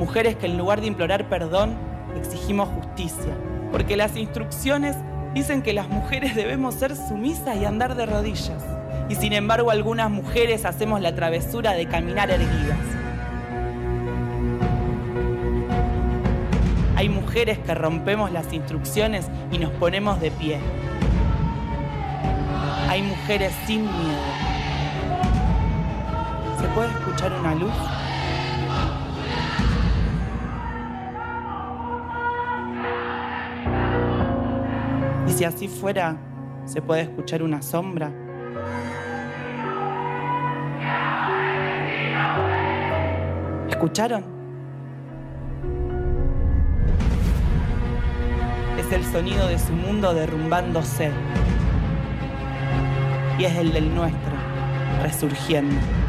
Mujeres que en lugar de implorar perdón, exigimos justicia. Porque las instrucciones dicen que las mujeres debemos ser sumisas y andar de rodillas. Y sin embargo algunas mujeres hacemos la travesura de caminar erguidas. Hay mujeres que rompemos las instrucciones y nos ponemos de pie. Hay mujeres sin miedo. ¿Se puede escuchar una luz? Si así fuera, ¿se puede escuchar una sombra? ¿Escucharon? Es el sonido de su mundo derrumbándose. Y es el del nuestro, resurgiendo.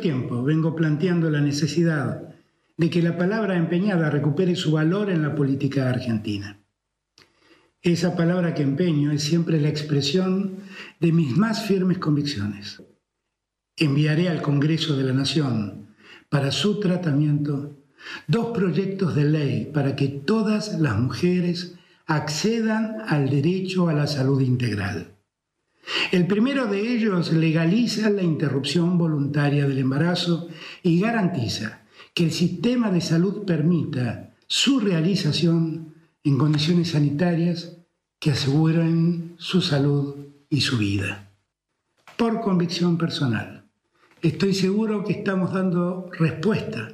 Tiempo vengo planteando la necesidad de que la palabra empeñada recupere su valor en la política argentina. Esa palabra que empeño es siempre la expresión de mis más firmes convicciones. Enviaré al Congreso de la Nación para su tratamiento dos proyectos de ley para que todas las mujeres accedan al derecho a la salud integral. El primero de ellos legaliza la interrupción voluntaria del embarazo y garantiza que el sistema de salud permita su realización en condiciones sanitarias que aseguren su salud y su vida. Por convicción personal, estoy seguro que estamos dando respuesta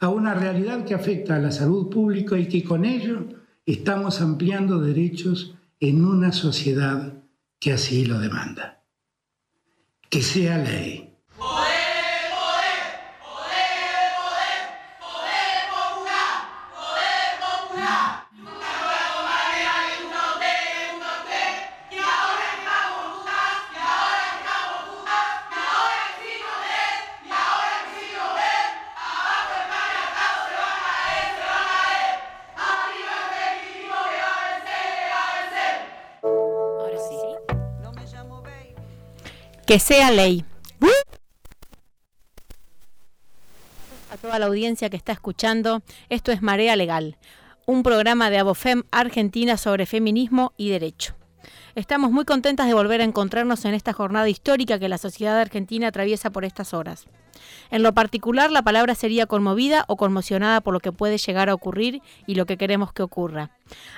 a una realidad que afecta a la salud pública y que con ello estamos ampliando derechos en una sociedad que así lo demanda. Que sea ley. Que sea ley. A toda la audiencia que está escuchando, esto es Marea Legal, un programa de Abofem Argentina sobre feminismo y derecho. Estamos muy contentas de volver a encontrarnos en esta jornada histórica que la sociedad argentina atraviesa por estas horas. En lo particular, la palabra sería conmovida o conmocionada por lo que puede llegar a ocurrir y lo que queremos que ocurra.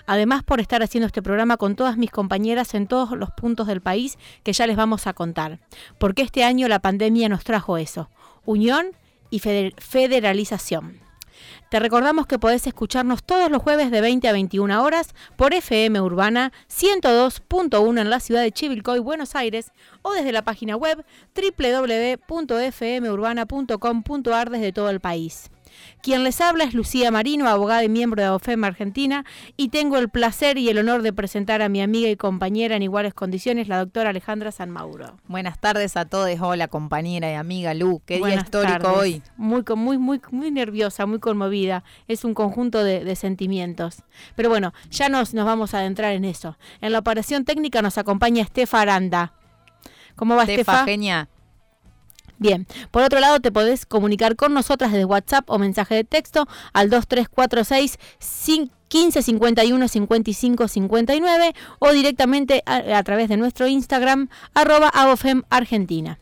Además, por estar haciendo este programa con todas mis compañeras en todos los puntos del país que ya les vamos a contar. Porque este año la pandemia nos trajo eso, unión y feder- federalización. Te recordamos que podés escucharnos todos los jueves de 20 a 21 horas por FM Urbana 102.1 en la ciudad de Chivilcoy, Buenos Aires, o desde la página web www.fmurbana.com.ar desde todo el país. Quien les habla es Lucía Marino, abogada y miembro de AOFEM Argentina, y tengo el placer y el honor de presentar a mi amiga y compañera en iguales condiciones, la doctora Alejandra San Mauro. Buenas tardes a todos. Hola, compañera y amiga Lu. Qué día histórico tardes. hoy. Muy, muy, muy, muy nerviosa, muy conmovida. Es un conjunto de, de sentimientos. Pero bueno, ya nos, nos vamos a adentrar en eso. En la operación técnica nos acompaña Estefa Aranda. ¿Cómo va Estefa, Estefa? genia. Bien. Por otro lado, te podés comunicar con nosotras desde WhatsApp o mensaje de texto al 2346 15 51 55 59 o directamente a, través de nuestro Instagram arroba argentina.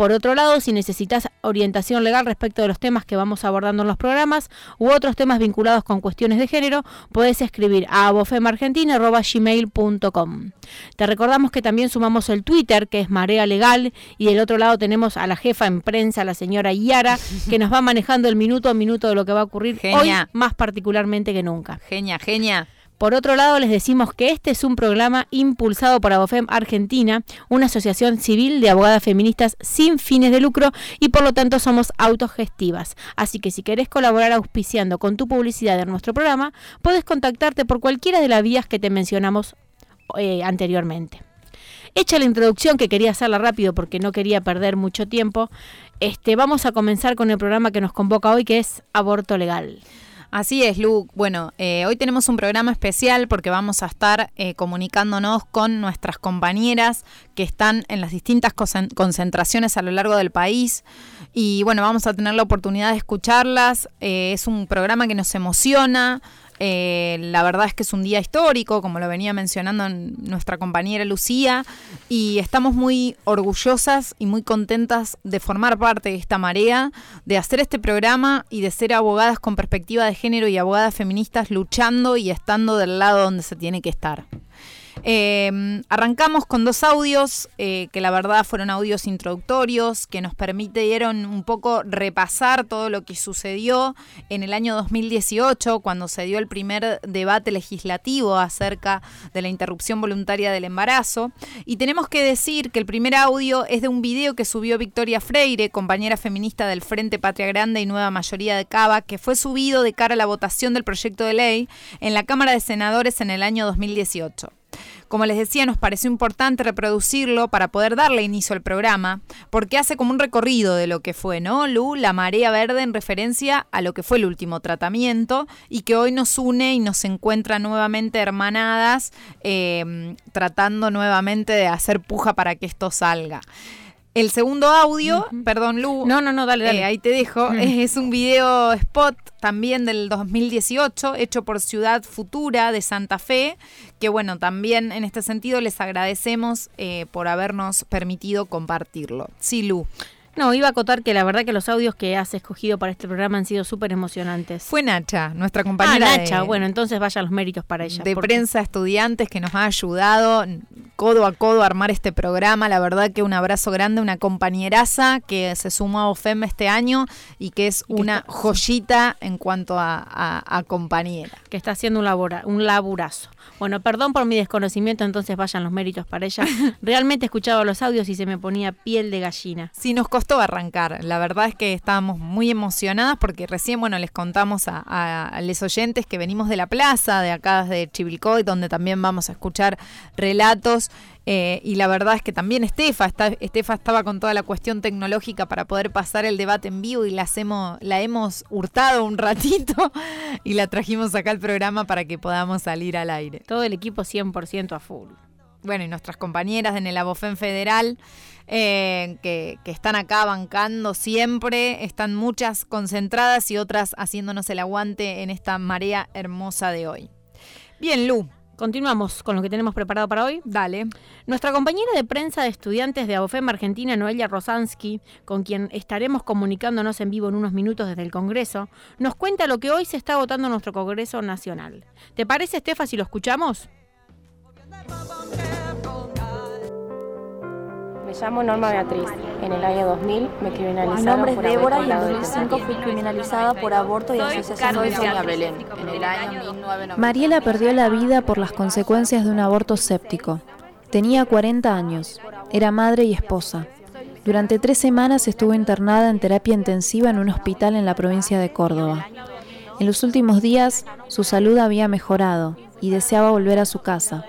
Por otro lado, si necesitas orientación legal respecto de los temas que vamos abordando en los programas u otros temas vinculados con cuestiones de género, podés escribir a abofemargentina.gmail.com. Te recordamos que también sumamos el Twitter, que es Marea Legal, y del otro lado tenemos a la jefa en prensa, la señora Yara, que nos va manejando el minuto a minuto de lo que va a ocurrir Genia. hoy, más particularmente que nunca. Genia, genia. Por otro lado, les decimos que este es un programa impulsado por Abofem Argentina, una asociación civil de abogadas feministas sin fines de lucro y por lo tanto somos autogestivas. Así que si querés colaborar auspiciando con tu publicidad en nuestro programa, puedes contactarte por cualquiera de las vías que te mencionamos eh, anteriormente. Hecha la introducción, que quería hacerla rápido porque no quería perder mucho tiempo, este, vamos a comenzar con el programa que nos convoca hoy, que es Aborto Legal. Así es, Lu. Bueno, eh, hoy tenemos un programa especial porque vamos a estar eh, comunicándonos con nuestras compañeras que están en las distintas concentraciones a lo largo del país. Y bueno, vamos a tener la oportunidad de escucharlas. Eh, es un programa que nos emociona. Eh, la verdad es que es un día histórico, como lo venía mencionando nuestra compañera Lucía, y estamos muy orgullosas y muy contentas de formar parte de esta marea, de hacer este programa y de ser abogadas con perspectiva de género y abogadas feministas luchando y estando del lado donde se tiene que estar. Eh, arrancamos con dos audios eh, que la verdad fueron audios introductorios que nos permitieron un poco repasar todo lo que sucedió en el año 2018 cuando se dio el primer debate legislativo acerca de la interrupción voluntaria del embarazo. Y tenemos que decir que el primer audio es de un video que subió Victoria Freire, compañera feminista del Frente Patria Grande y Nueva Mayoría de Cava, que fue subido de cara a la votación del proyecto de ley en la Cámara de Senadores en el año 2018. Como les decía, nos pareció importante reproducirlo para poder darle inicio al programa, porque hace como un recorrido de lo que fue, ¿no? Lu, la marea verde en referencia a lo que fue el último tratamiento y que hoy nos une y nos encuentra nuevamente hermanadas, eh, tratando nuevamente de hacer puja para que esto salga. El segundo audio, perdón Lu. No, no, no, dale, dale. Eh, ahí te dejo. Es un video spot también del 2018, hecho por Ciudad Futura de Santa Fe, que bueno, también en este sentido les agradecemos eh, por habernos permitido compartirlo. Sí, Lu. No, iba a acotar que la verdad que los audios que has escogido para este programa han sido súper emocionantes. Fue Nacha, nuestra compañera. Ah, Nacha, bueno, entonces vayan los méritos para ella. De prensa estudiantes que nos ha ayudado codo a codo a armar este programa. La verdad que un abrazo grande, una compañeraza que se sumó a OFEM este año y que es una joyita en cuanto a, compañera. Que está haciendo un, labora, un laburazo. Bueno, perdón por mi desconocimiento, entonces vayan los méritos para ella. Realmente escuchaba los audios y se me ponía piel de gallina. Sí, nos costó arrancar. La verdad es que estábamos muy emocionadas porque recién, bueno, les contamos a, los oyentes que venimos de la plaza, de acá de Chivilcoy, donde también vamos a escuchar relatos eh, y la verdad es que también Estefa, está, Estefa estaba con toda la cuestión tecnológica para poder pasar el debate en vivo y la hemos, la hemos hurtado un ratito y la trajimos acá al programa para que podamos salir al aire. Todo el equipo 100% a full. Bueno, y nuestras compañeras en el Abofén Federal, eh, que, que, están acá bancando siempre, están muchas concentradas y otras haciéndonos el aguante en esta marea hermosa de hoy. Bien, Lu, Continuamos con lo que tenemos preparado para hoy. Dale. Nuestra compañera de prensa de estudiantes de ABOFEM Argentina, Noelia Rosansky, con quien estaremos comunicándonos en vivo en unos minutos desde el Congreso, nos cuenta lo que hoy se está votando en nuestro Congreso Nacional. ¿Te parece, Estefa, si lo escuchamos? Llamo Norma Beatriz. En el año 2000 me criminalizaron Mi nombre es Débora y en 2005 fui criminalizada por aborto y asociación Belén. En el año 1990. Mariela perdió la vida por las consecuencias de un aborto séptico. Tenía 40 años. Era madre y esposa. Durante tres semanas estuvo internada en terapia intensiva en un hospital en la provincia de Córdoba. En los últimos días, su salud había mejorado y deseaba volver a su casa.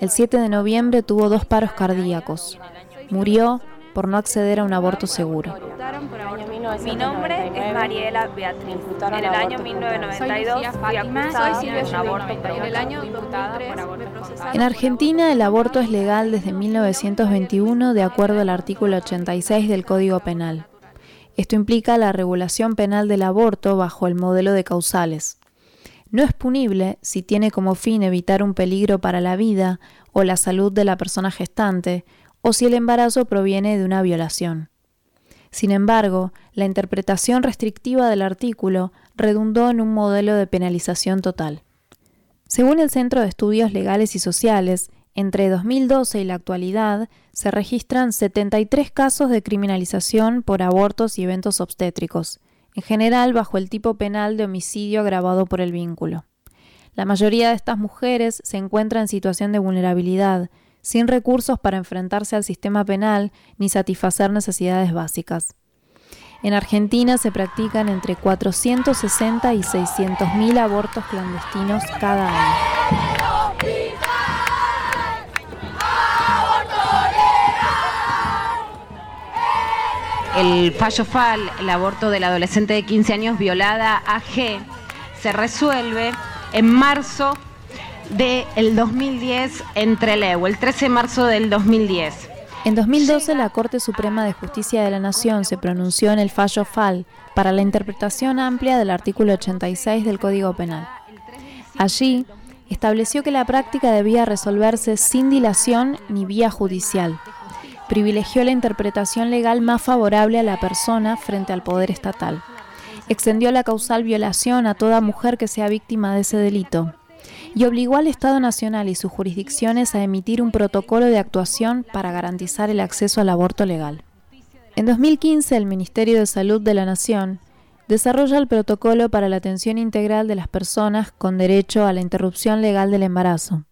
El 7 de noviembre tuvo dos paros cardíacos. Murió por no acceder a un aborto seguro. Mi nombre es Mariela Beatriz. En el año 1992 fui acusada de un aborto en el año En Argentina el aborto es legal desde 1921 de acuerdo al artículo 86 del Código Penal. Esto implica la regulación penal del aborto bajo el modelo de causales. No es punible si tiene como fin evitar un peligro para la vida o la salud de la persona gestante o si el embarazo proviene de una violación. Sin embargo, la interpretación restrictiva del artículo redundó en un modelo de penalización total. Según el Centro de Estudios Legales y Sociales, entre 2012 y la actualidad se registran 73 casos de criminalización por abortos y eventos obstétricos, en general bajo el tipo penal de homicidio agravado por el vínculo. La mayoría de estas mujeres se encuentra en situación de vulnerabilidad, sin recursos para enfrentarse al sistema penal ni satisfacer necesidades básicas. En Argentina se practican entre 460 y 600 mil abortos clandestinos cada año. El fallo FAL, el aborto de la adolescente de 15 años violada AG, se resuelve en marzo del 2010 en el 13 de marzo del 2010. En 2012 la Corte Suprema de Justicia de la Nación se pronunció en el fallo FAL para la interpretación amplia del artículo 86 del Código Penal. Allí estableció que la práctica debía resolverse sin dilación ni vía judicial. Privilegió la interpretación legal más favorable a la persona frente al poder estatal. Extendió la causal violación a toda mujer que sea víctima de ese delito y obligó al Estado Nacional y sus jurisdicciones a emitir un protocolo de actuación para garantizar el acceso al aborto legal. En 2015, el Ministerio de Salud de la Nación desarrolla el protocolo para la atención integral de las personas con derecho a la interrupción legal del embarazo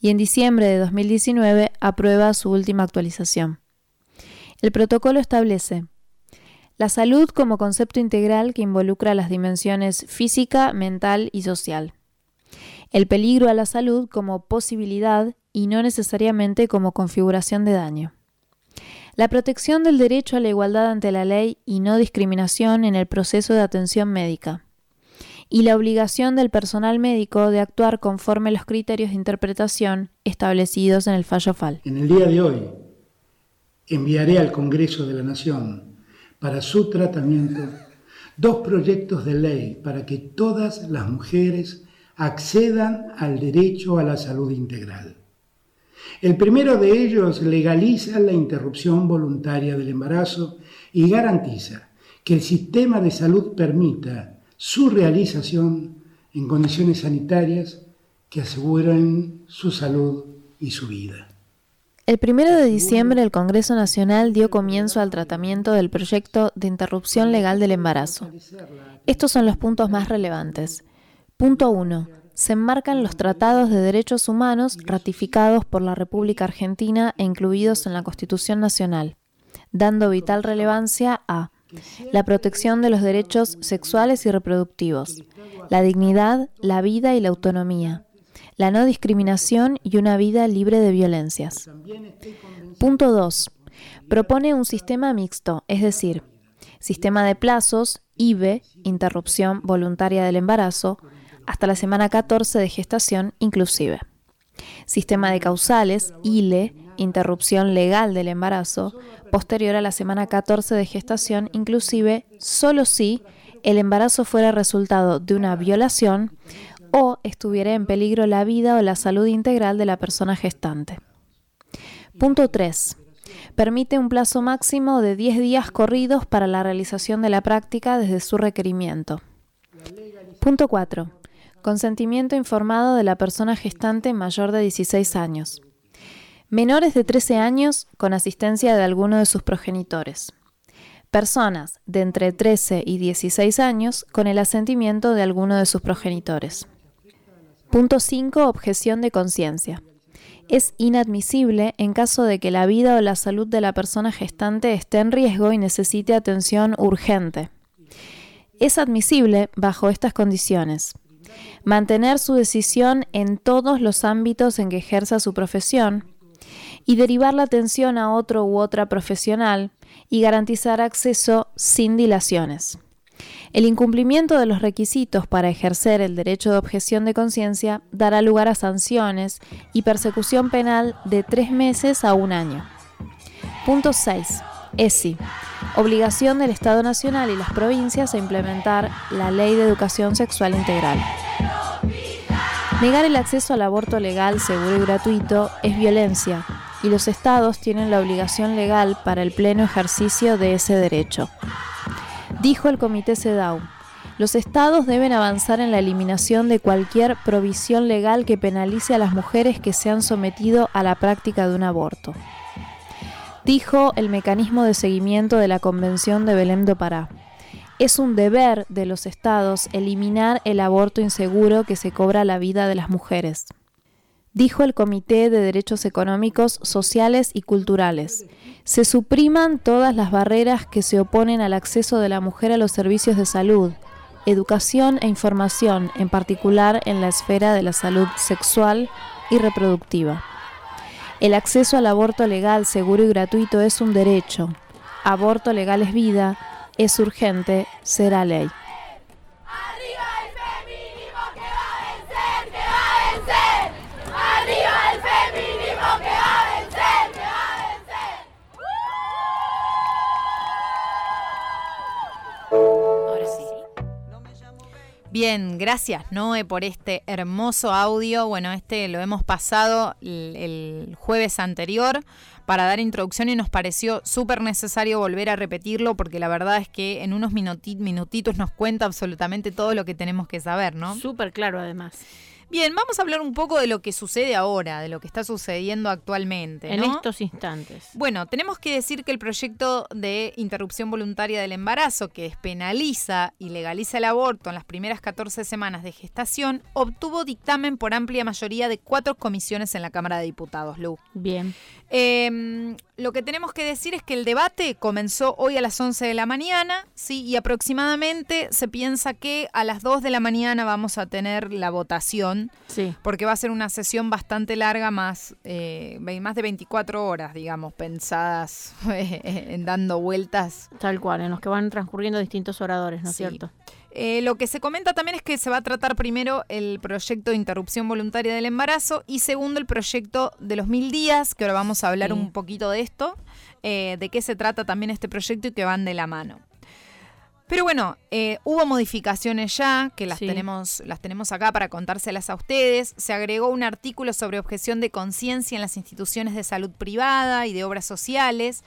y en diciembre de 2019 aprueba su última actualización. El protocolo establece la salud como concepto integral que involucra las dimensiones física, mental y social el peligro a la salud como posibilidad y no necesariamente como configuración de daño. La protección del derecho a la igualdad ante la ley y no discriminación en el proceso de atención médica. Y la obligación del personal médico de actuar conforme los criterios de interpretación establecidos en el fallo FAL. En el día de hoy enviaré al Congreso de la Nación para su tratamiento dos proyectos de ley para que todas las mujeres accedan al derecho a la salud integral. El primero de ellos legaliza la interrupción voluntaria del embarazo y garantiza que el sistema de salud permita su realización en condiciones sanitarias que aseguren su salud y su vida. El primero de diciembre el Congreso Nacional dio comienzo al tratamiento del proyecto de interrupción legal del embarazo. Estos son los puntos más relevantes. Punto 1. Se enmarcan los tratados de derechos humanos ratificados por la República Argentina e incluidos en la Constitución Nacional, dando vital relevancia a la protección de los derechos sexuales y reproductivos, la dignidad, la vida y la autonomía, la no discriminación y una vida libre de violencias. Punto 2. Propone un sistema mixto, es decir, sistema de plazos, IVE, interrupción voluntaria del embarazo, hasta la semana 14 de gestación inclusive. Sistema de causales, ILE, interrupción legal del embarazo, posterior a la semana 14 de gestación inclusive solo si el embarazo fuera resultado de una violación o estuviera en peligro la vida o la salud integral de la persona gestante. Punto 3. Permite un plazo máximo de 10 días corridos para la realización de la práctica desde su requerimiento. Punto 4 Consentimiento informado de la persona gestante mayor de 16 años. Menores de 13 años con asistencia de alguno de sus progenitores. Personas de entre 13 y 16 años con el asentimiento de alguno de sus progenitores. Punto 5. Objeción de conciencia. Es inadmisible en caso de que la vida o la salud de la persona gestante esté en riesgo y necesite atención urgente. Es admisible bajo estas condiciones mantener su decisión en todos los ámbitos en que ejerza su profesión y derivar la atención a otro u otra profesional y garantizar acceso sin dilaciones. El incumplimiento de los requisitos para ejercer el derecho de objeción de conciencia dará lugar a sanciones y persecución penal de tres meses a un año. Punto 6. ESI. Obligación del Estado Nacional y las provincias a implementar la Ley de Educación Sexual Integral. Negar el acceso al aborto legal, seguro y gratuito es violencia y los estados tienen la obligación legal para el pleno ejercicio de ese derecho. Dijo el Comité CEDAW, los estados deben avanzar en la eliminación de cualquier provisión legal que penalice a las mujeres que se han sometido a la práctica de un aborto. Dijo el mecanismo de seguimiento de la Convención de Belém do Pará. Es un deber de los estados eliminar el aborto inseguro que se cobra la vida de las mujeres. Dijo el Comité de Derechos Económicos, Sociales y Culturales. Se supriman todas las barreras que se oponen al acceso de la mujer a los servicios de salud, educación e información, en particular en la esfera de la salud sexual y reproductiva. El acceso al aborto legal, seguro y gratuito es un derecho. Aborto legal es vida, es urgente, será ley. Bien, gracias Noé por este hermoso audio. Bueno, este lo hemos pasado el, jueves anterior para dar introducción y nos pareció súper necesario volver a repetirlo porque la verdad es que en unos minutitos nos cuenta absolutamente todo lo que tenemos que saber, ¿no? Súper claro además. Bien, vamos a hablar un poco de lo que sucede ahora, de lo que está sucediendo actualmente. En estos instantes. Bueno, tenemos que decir que el proyecto de interrupción voluntaria del embarazo, que despenaliza y legaliza el aborto en las primeras 14 semanas de gestación, obtuvo dictamen por amplia mayoría de cuatro comisiones en la Cámara de Diputados, Lu. Bien. Em, lo que tenemos que decir es que el debate comenzó hoy a las 11 de la mañana, ¿sí? Y aproximadamente se piensa que a las 2 de la mañana vamos a tener la votación, sí. porque va a ser una sesión bastante larga, más, eh, más de 24 horas, digamos, pensadas en dando vueltas. Tal cual, en los que van transcurriendo distintos oradores, ¿no es cierto? Eh, lo que se comenta también es que se va a tratar primero el proyecto de interrupción voluntaria del embarazo y segundo el proyecto de los mil días, que ahora vamos a hablar un poquito de esto, eh, de qué se trata también este proyecto y que van de la mano. Pero bueno, eh, hubo modificaciones ya, que las, tenemos, las tenemos acá para contárselas a ustedes. Se agregó un artículo sobre objeción de conciencia en las instituciones de salud privada y de obras sociales.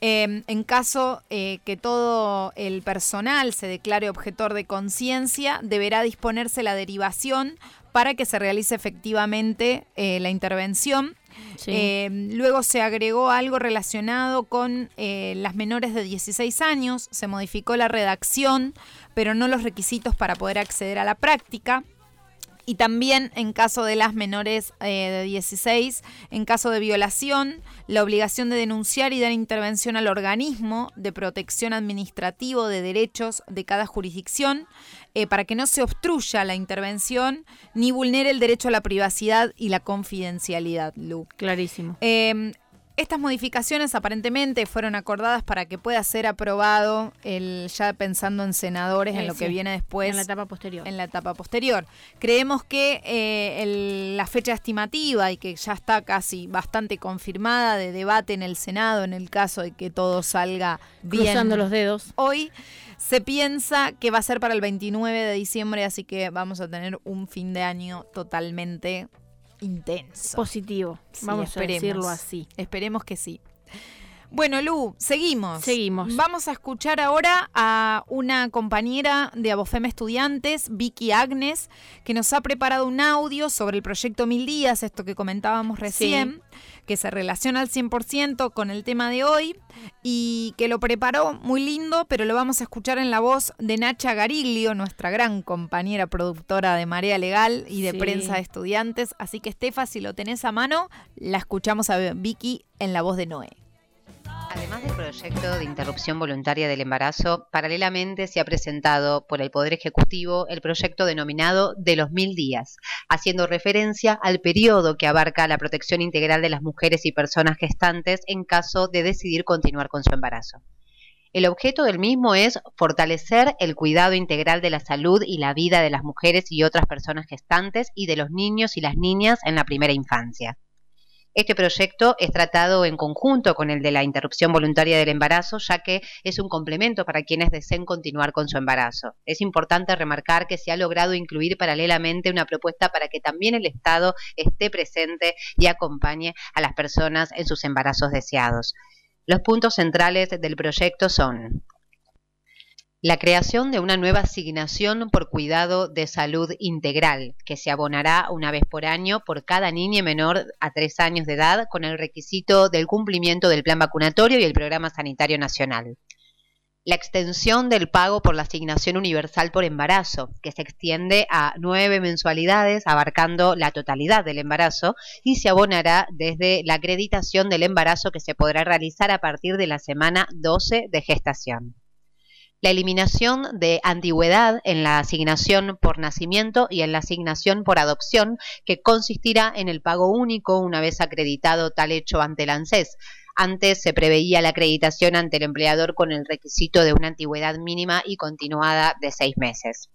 Em, en caso eh, que todo el personal se declare objetor de conciencia, deberá disponerse la derivación para que se realice efectivamente eh, la intervención eh, luego se agregó algo relacionado con eh, las menores de 16 años, se modificó la redacción, pero no los requisitos para poder acceder a la práctica. Y también en caso de las menores eh, de 16, en caso de violación, la obligación de denunciar y dar intervención al organismo de protección administrativo de derechos de cada jurisdicción eh, para que no se obstruya la intervención ni vulnere el derecho a la privacidad y la confidencialidad, Lu. Clarísimo. Em, estas modificaciones aparentemente fueron acordadas para que pueda ser aprobado el ya pensando en senadores en eh, lo que viene después. En la etapa posterior. En la etapa posterior. Creemos que eh, la fecha estimativa y que ya está casi bastante confirmada de debate en el Senado en el caso de que todo salga bien. Cruzando los dedos. Hoy se piensa que va a ser para el 29 de diciembre, así que vamos a tener un fin de año totalmente intenso. Positivo, vamos a decirlo así. Esperemos que sí. Bueno, Lu, seguimos. Seguimos. Vamos a escuchar ahora a una compañera de Abofem Estudiantes, Vicky Agnes, que nos ha preparado un audio sobre el proyecto Mil Días, esto que comentábamos recién, que se relaciona al 100% con el tema de hoy y que lo preparó muy lindo, pero lo vamos a escuchar en la voz de Nacha Gariglio, nuestra gran compañera productora de Marea Legal y de Prensa de Estudiantes. Así que, Estefa, si lo tenés a mano, la escuchamos a Vicky en la voz de Noé. Además del proyecto de interrupción voluntaria del embarazo, paralelamente se ha presentado por el Poder Ejecutivo el proyecto denominado de los mil días, haciendo referencia al periodo que abarca la protección integral de las mujeres y personas gestantes en caso de decidir continuar con su embarazo. El objeto del mismo es fortalecer el cuidado integral de la salud y la vida de las mujeres y otras personas gestantes y de los niños y las niñas en la primera infancia. Este proyecto es tratado en conjunto con el de la interrupción voluntaria del embarazo, ya que es un complemento para quienes deseen continuar con su embarazo. Es importante remarcar que se ha logrado incluir paralelamente una propuesta para que también el Estado esté presente y acompañe a las personas en sus embarazos deseados. Los puntos centrales del proyecto son la creación de una nueva asignación por cuidado de salud integral, que se abonará una vez por año por cada niña menor a tres años de edad con el requisito del cumplimiento del plan vacunatorio y el programa sanitario nacional. la extensión del pago por la asignación universal por embarazo, que se extiende a nueve mensualidades abarcando la totalidad del embarazo y se abonará desde la acreditación del embarazo que se podrá realizar a partir de la semana 12 de gestación. La eliminación de antigüedad en la asignación por nacimiento y en la asignación por adopción, que consistirá en el pago único una vez acreditado tal hecho ante el ANSES, antes se preveía la acreditación ante el empleador con el requisito de una antigüedad mínima y continuada de seis meses.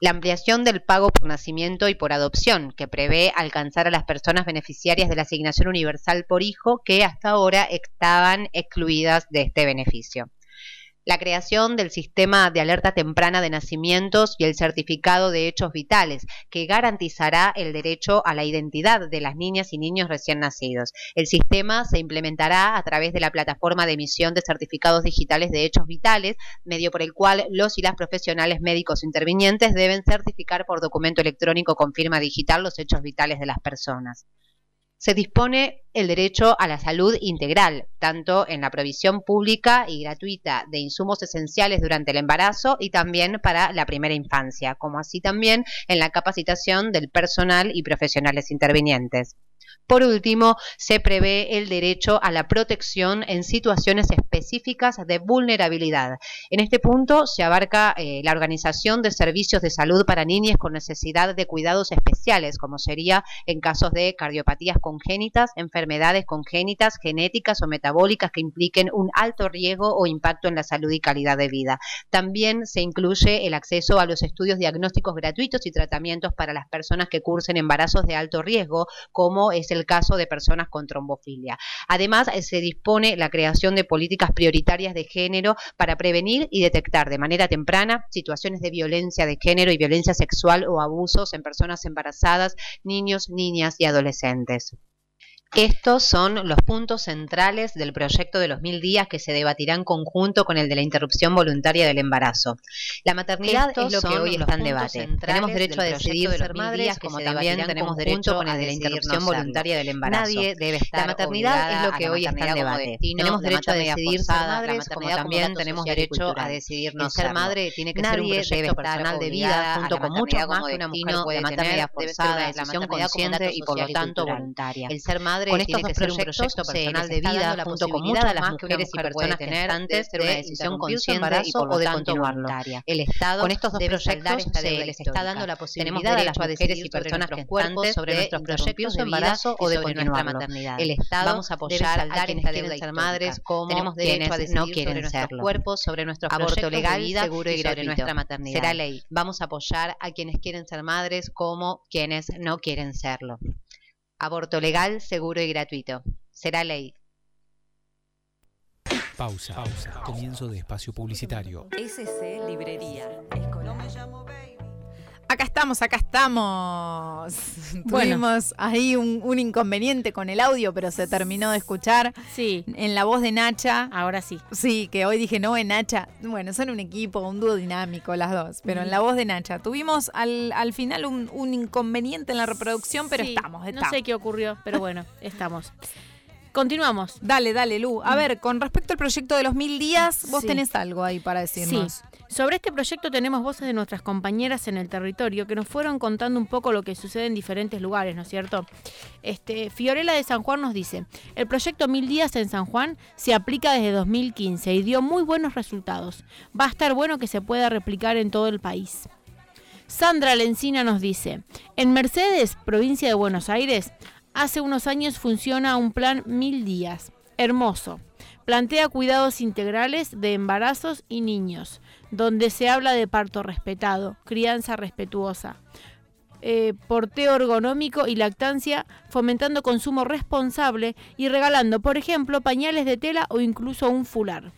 La ampliación del pago por nacimiento y por adopción, que prevé alcanzar a las personas beneficiarias de la asignación universal por hijo que hasta ahora estaban excluidas de este beneficio la creación del sistema de alerta temprana de nacimientos y el certificado de hechos vitales, que garantizará el derecho a la identidad de las niñas y niños recién nacidos. El sistema se implementará a través de la plataforma de emisión de certificados digitales de hechos vitales, medio por el cual los y las profesionales médicos intervinientes deben certificar por documento electrónico con firma digital los hechos vitales de las personas se dispone el derecho a la salud integral, tanto en la provisión pública y gratuita de insumos esenciales durante el embarazo y también para la primera infancia, como así también en la capacitación del personal y profesionales intervinientes. Por último, se prevé el derecho a la protección en situaciones específicas de vulnerabilidad. En este punto se abarca eh, la organización de servicios de salud para niñas con necesidad de cuidados especiales, como sería en casos de cardiopatías congénitas, enfermedades congénitas, genéticas o metabólicas que impliquen un alto riesgo o impacto en la salud y calidad de vida. También se incluye el acceso a los estudios diagnósticos gratuitos y tratamientos para las personas que cursen embarazos de alto riesgo, como el caso de personas con trombofilia. Además, eh, se dispone la creación de políticas prioritarias de género para prevenir y detectar de manera temprana situaciones de violencia de género y violencia sexual o abusos en personas embarazadas, niños, niñas y adolescentes. Estos son los puntos centrales del proyecto de los mil días que se debatirán conjunto con el de la interrupción voluntaria del embarazo. La maternidad es lo que hoy está en debate. Tenemos derecho a decidir ser madres, como también tenemos derecho con el de la interrupción voluntaria del embarazo. Nadie debe estar La maternidad es lo que hoy está en debate. Tenemos derecho a decidir ser madres, como también tenemos derecho a decidir no ser madre. Tiene que ser un proyecto personal de vida, junto con mucho más que una mujer puede tener. Debe ser una decisión consciente y por lo tanto voluntaria. El ser madre con estos dos proyectos personal de vida junto con muchas las mujeres y personas gestantes ser una decisión consciente y por lo tanto voluntaria. El Estado con estos dos proyectos se les está dando la posibilidad a las mujeres y personas gestantes sobre nuestros proyectos de embarazo o de nuestra maternidad. El Estado vamos a apoyar a quienes quieren ser madres como tenemos derecho a decidir no quieren sobre nuestros cuerpos, sobre nuestro aborto legal, seguro y gratuito. nuestra maternidad. Será ley. Vamos a apoyar a quienes quieren ser madres como quienes no quieren serlo. Aborto legal, seguro y gratuito. Será ley. Pausa. Pausa. Comienzo de espacio publicitario. SC Librería. Acá estamos, acá estamos. Tuvimos ahí un, inconveniente con el audio, pero se terminó de escuchar. Sí. En la voz de Nacha. Ahora sí. Sí, que hoy dije, no, en Nacha. Bueno, son un equipo, un dúo dinámico las dos, pero en la voz de Nacha. Tuvimos al, final un, inconveniente en la reproducción, pero estamos, estamos. No sé qué ocurrió, pero bueno, estamos. Continuamos. Dale, dale, Lu. A mm. ver, con respecto al proyecto de los mil días, vos tenés algo ahí para decirnos. Sí. Sobre este proyecto tenemos voces de nuestras compañeras en el territorio que nos fueron contando un poco lo que sucede en diferentes lugares, ¿no es cierto? Este, Fiorella de San Juan nos dice, el proyecto Mil Días en San Juan se aplica desde 2015 y dio muy buenos resultados. Va a estar bueno que se pueda replicar en todo el país. Sandra Lencina nos dice, en Mercedes, provincia de Buenos Aires, Hace unos años funciona un plan Mil Días. Hermoso. Plantea cuidados integrales de embarazos y niños, donde se habla de parto respetado, crianza respetuosa, eh, porteo ergonómico y lactancia, fomentando consumo responsable y regalando, por ejemplo, pañales de tela o incluso un fular.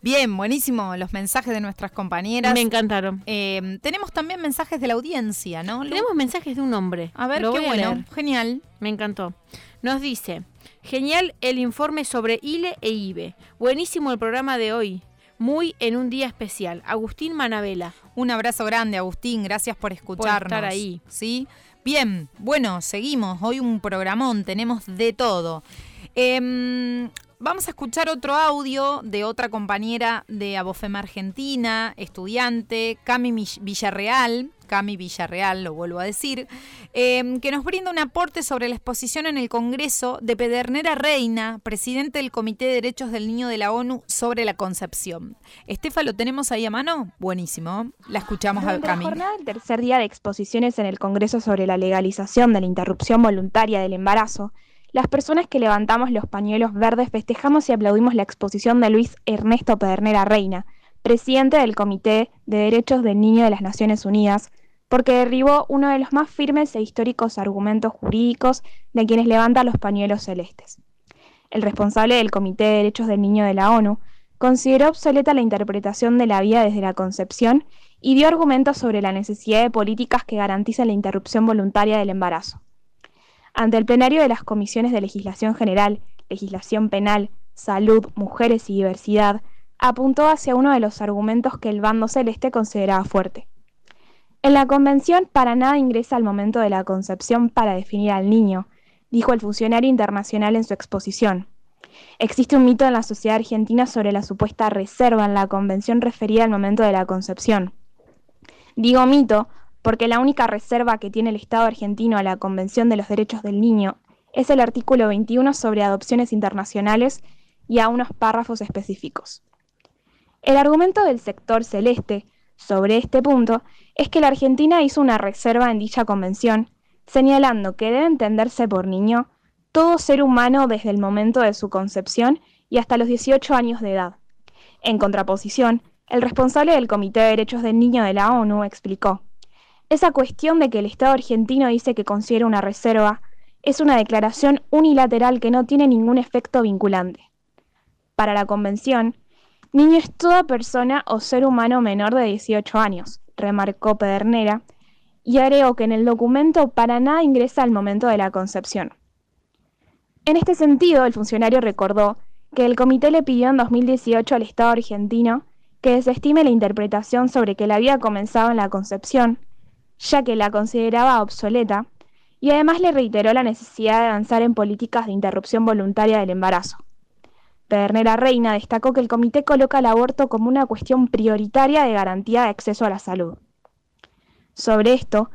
Bien, buenísimo los mensajes de nuestras compañeras. Me encantaron. Eh, tenemos también mensajes de la audiencia, ¿no? Tenemos mensajes de un hombre. A ver, qué bueno. Genial. Me encantó. Nos dice, genial el informe sobre ILE e IBE. Buenísimo el programa de hoy. Muy en un día especial. Agustín Manabela. Un abrazo grande, Agustín. Gracias por escucharnos. Por estar ahí. ¿Sí? Bien, bueno, seguimos. Hoy un programón. Tenemos de todo. Eh, vamos a escuchar otro audio de otra compañera de Abofema Argentina, estudiante, Cami Villarreal, Cami Villarreal, lo vuelvo a decir, em, que nos brinda un aporte sobre la exposición en el Congreso de Pedernera Reina, presidente del Comité de Derechos del Niño de la ONU sobre la concepción. Estefa, ¿lo tenemos ahí a mano? Buenísimo. La escuchamos a Cami. La jornada del tercer día de exposiciones en el Congreso sobre la legalización de la interrupción voluntaria del embarazo, las personas que levantamos los pañuelos verdes festejamos y aplaudimos la exposición de Luis Ernesto Pedernera Reina, presidente del Comité de Derechos del Niño de las Naciones Unidas, porque derribó uno de los más firmes e históricos argumentos jurídicos de quienes levantan los pañuelos celestes. El responsable del Comité de Derechos del Niño de la ONU consideró obsoleta la interpretación de la vida desde la concepción y dio argumentos sobre la necesidad de políticas que garanticen la interrupción voluntaria del embarazo. Ante el plenario de las comisiones de legislación general, legislación penal, salud, mujeres y diversidad, apuntó hacia uno de los argumentos que el bando celeste consideraba fuerte. En la convención para nada ingresa al momento de la concepción para definir al niño, dijo el funcionario internacional en su exposición. Existe un mito en la sociedad argentina sobre la supuesta reserva en la convención referida al momento de la concepción. Digo mito porque la única reserva que tiene el Estado argentino a la Convención de los Derechos del Niño es el artículo 21 sobre adopciones internacionales y a unos párrafos específicos. El argumento del sector celeste sobre este punto es que la Argentina hizo una reserva en dicha convención, señalando que debe entenderse por niño todo ser humano desde el momento de su concepción y hasta los 18 años de edad. En contraposición, el responsable del Comité de Derechos del Niño de la ONU explicó, esa cuestión de que el Estado argentino dice que considera una reserva es una declaración unilateral que no tiene ningún efecto vinculante. Para la Convención, niño es toda persona o ser humano menor de 18 años, remarcó Pedernera, y agregó que en el documento para nada ingresa al momento de la concepción. En este sentido, el funcionario recordó que el comité le pidió en 2018 al Estado argentino que desestime la interpretación sobre que la vida comenzaba en la concepción ya que la consideraba obsoleta, y además le reiteró la necesidad de avanzar en políticas de interrupción voluntaria del embarazo. Pedernera Reina destacó que el comité coloca el aborto como una cuestión prioritaria de garantía de acceso a la salud. Sobre esto,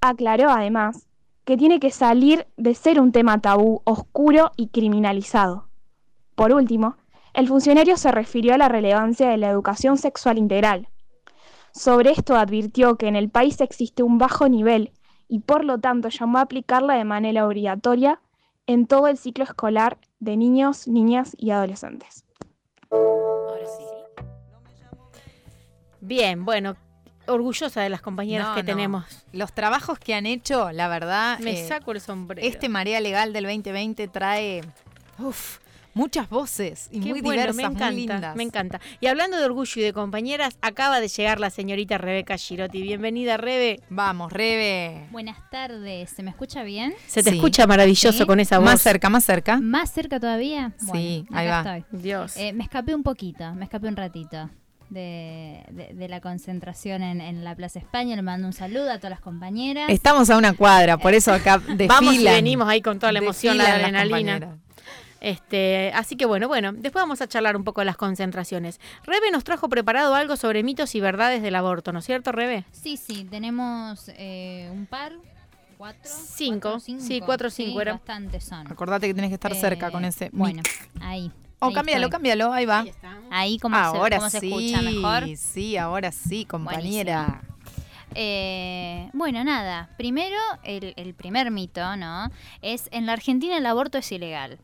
aclaró además que tiene que salir de ser un tema tabú, oscuro y criminalizado. Por último, el funcionario se refirió a la relevancia de la educación sexual integral, sobre esto advirtió que en el país existe un bajo nivel y por lo tanto llamó a aplicarla de manera obligatoria en todo el ciclo escolar de niños, niñas y adolescentes. Bien, bueno, orgullosa de las compañeras que tenemos. Los trabajos que han hecho, la verdad. Me eh, saco el sombrero. Este Marea Legal del 2020 trae. Uf, muchas voces y muy diversas, me encanta, muy lindas. Me encanta. Y hablando de orgullo y de compañeras, acaba de llegar la señorita Rebeca Girotti. Bienvenida, Rebe. Vamos, Rebe. Buenas tardes. ¿Se me escucha bien? Se te escucha maravilloso con esa voz. Más cerca, más cerca. ¿Más cerca todavía? sí, ahí va. Dios. Eh, me escapé un poquito, me escapé un ratito. De, la concentración en, la Plaza España. Le mando un saludo a todas las compañeras. Estamos a una cuadra, por eso acá desfilan. Vamos y venimos ahí con toda la emoción, la adrenalina. Este, así que bueno, bueno, después vamos a charlar un poco de las concentraciones. Rebe nos trajo preparado algo sobre mitos y verdades del aborto, ¿no es cierto, Rebe? Sí, sí, tenemos eh, un par. ¿Cuatro? Cinco. Sí, cuatro o cinco. Sí, bastantes son. Acordate que tienes que estar cerca con eh, ese. Bueno, ahí. O oh, cámbialo, cámbialo, ahí va. Ahí, como ahora se, escucha mejor. Sí, ahora sí, compañera. Eh, bueno, nada. Primero, el, el, primer mito, ¿no? Es en la Argentina el aborto es ilegal.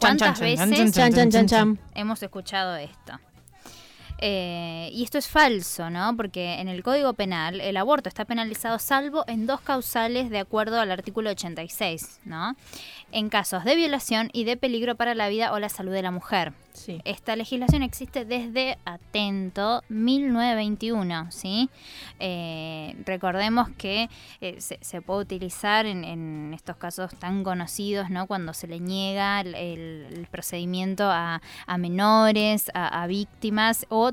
¿Cuántas veces hemos escuchado esto? Eh, y esto es falso, ¿no? Porque en el Código Penal el aborto está penalizado salvo en dos causales de acuerdo al artículo 86, ¿no? En casos de violación y de peligro para la vida o la salud de la mujer. Esta legislación existe desde, atento, 1921, ¿sí? Eh, recordemos que eh, se, puede utilizar en, estos casos tan conocidos, ¿no? Cuando se le niega el, procedimiento a, menores, a, víctimas o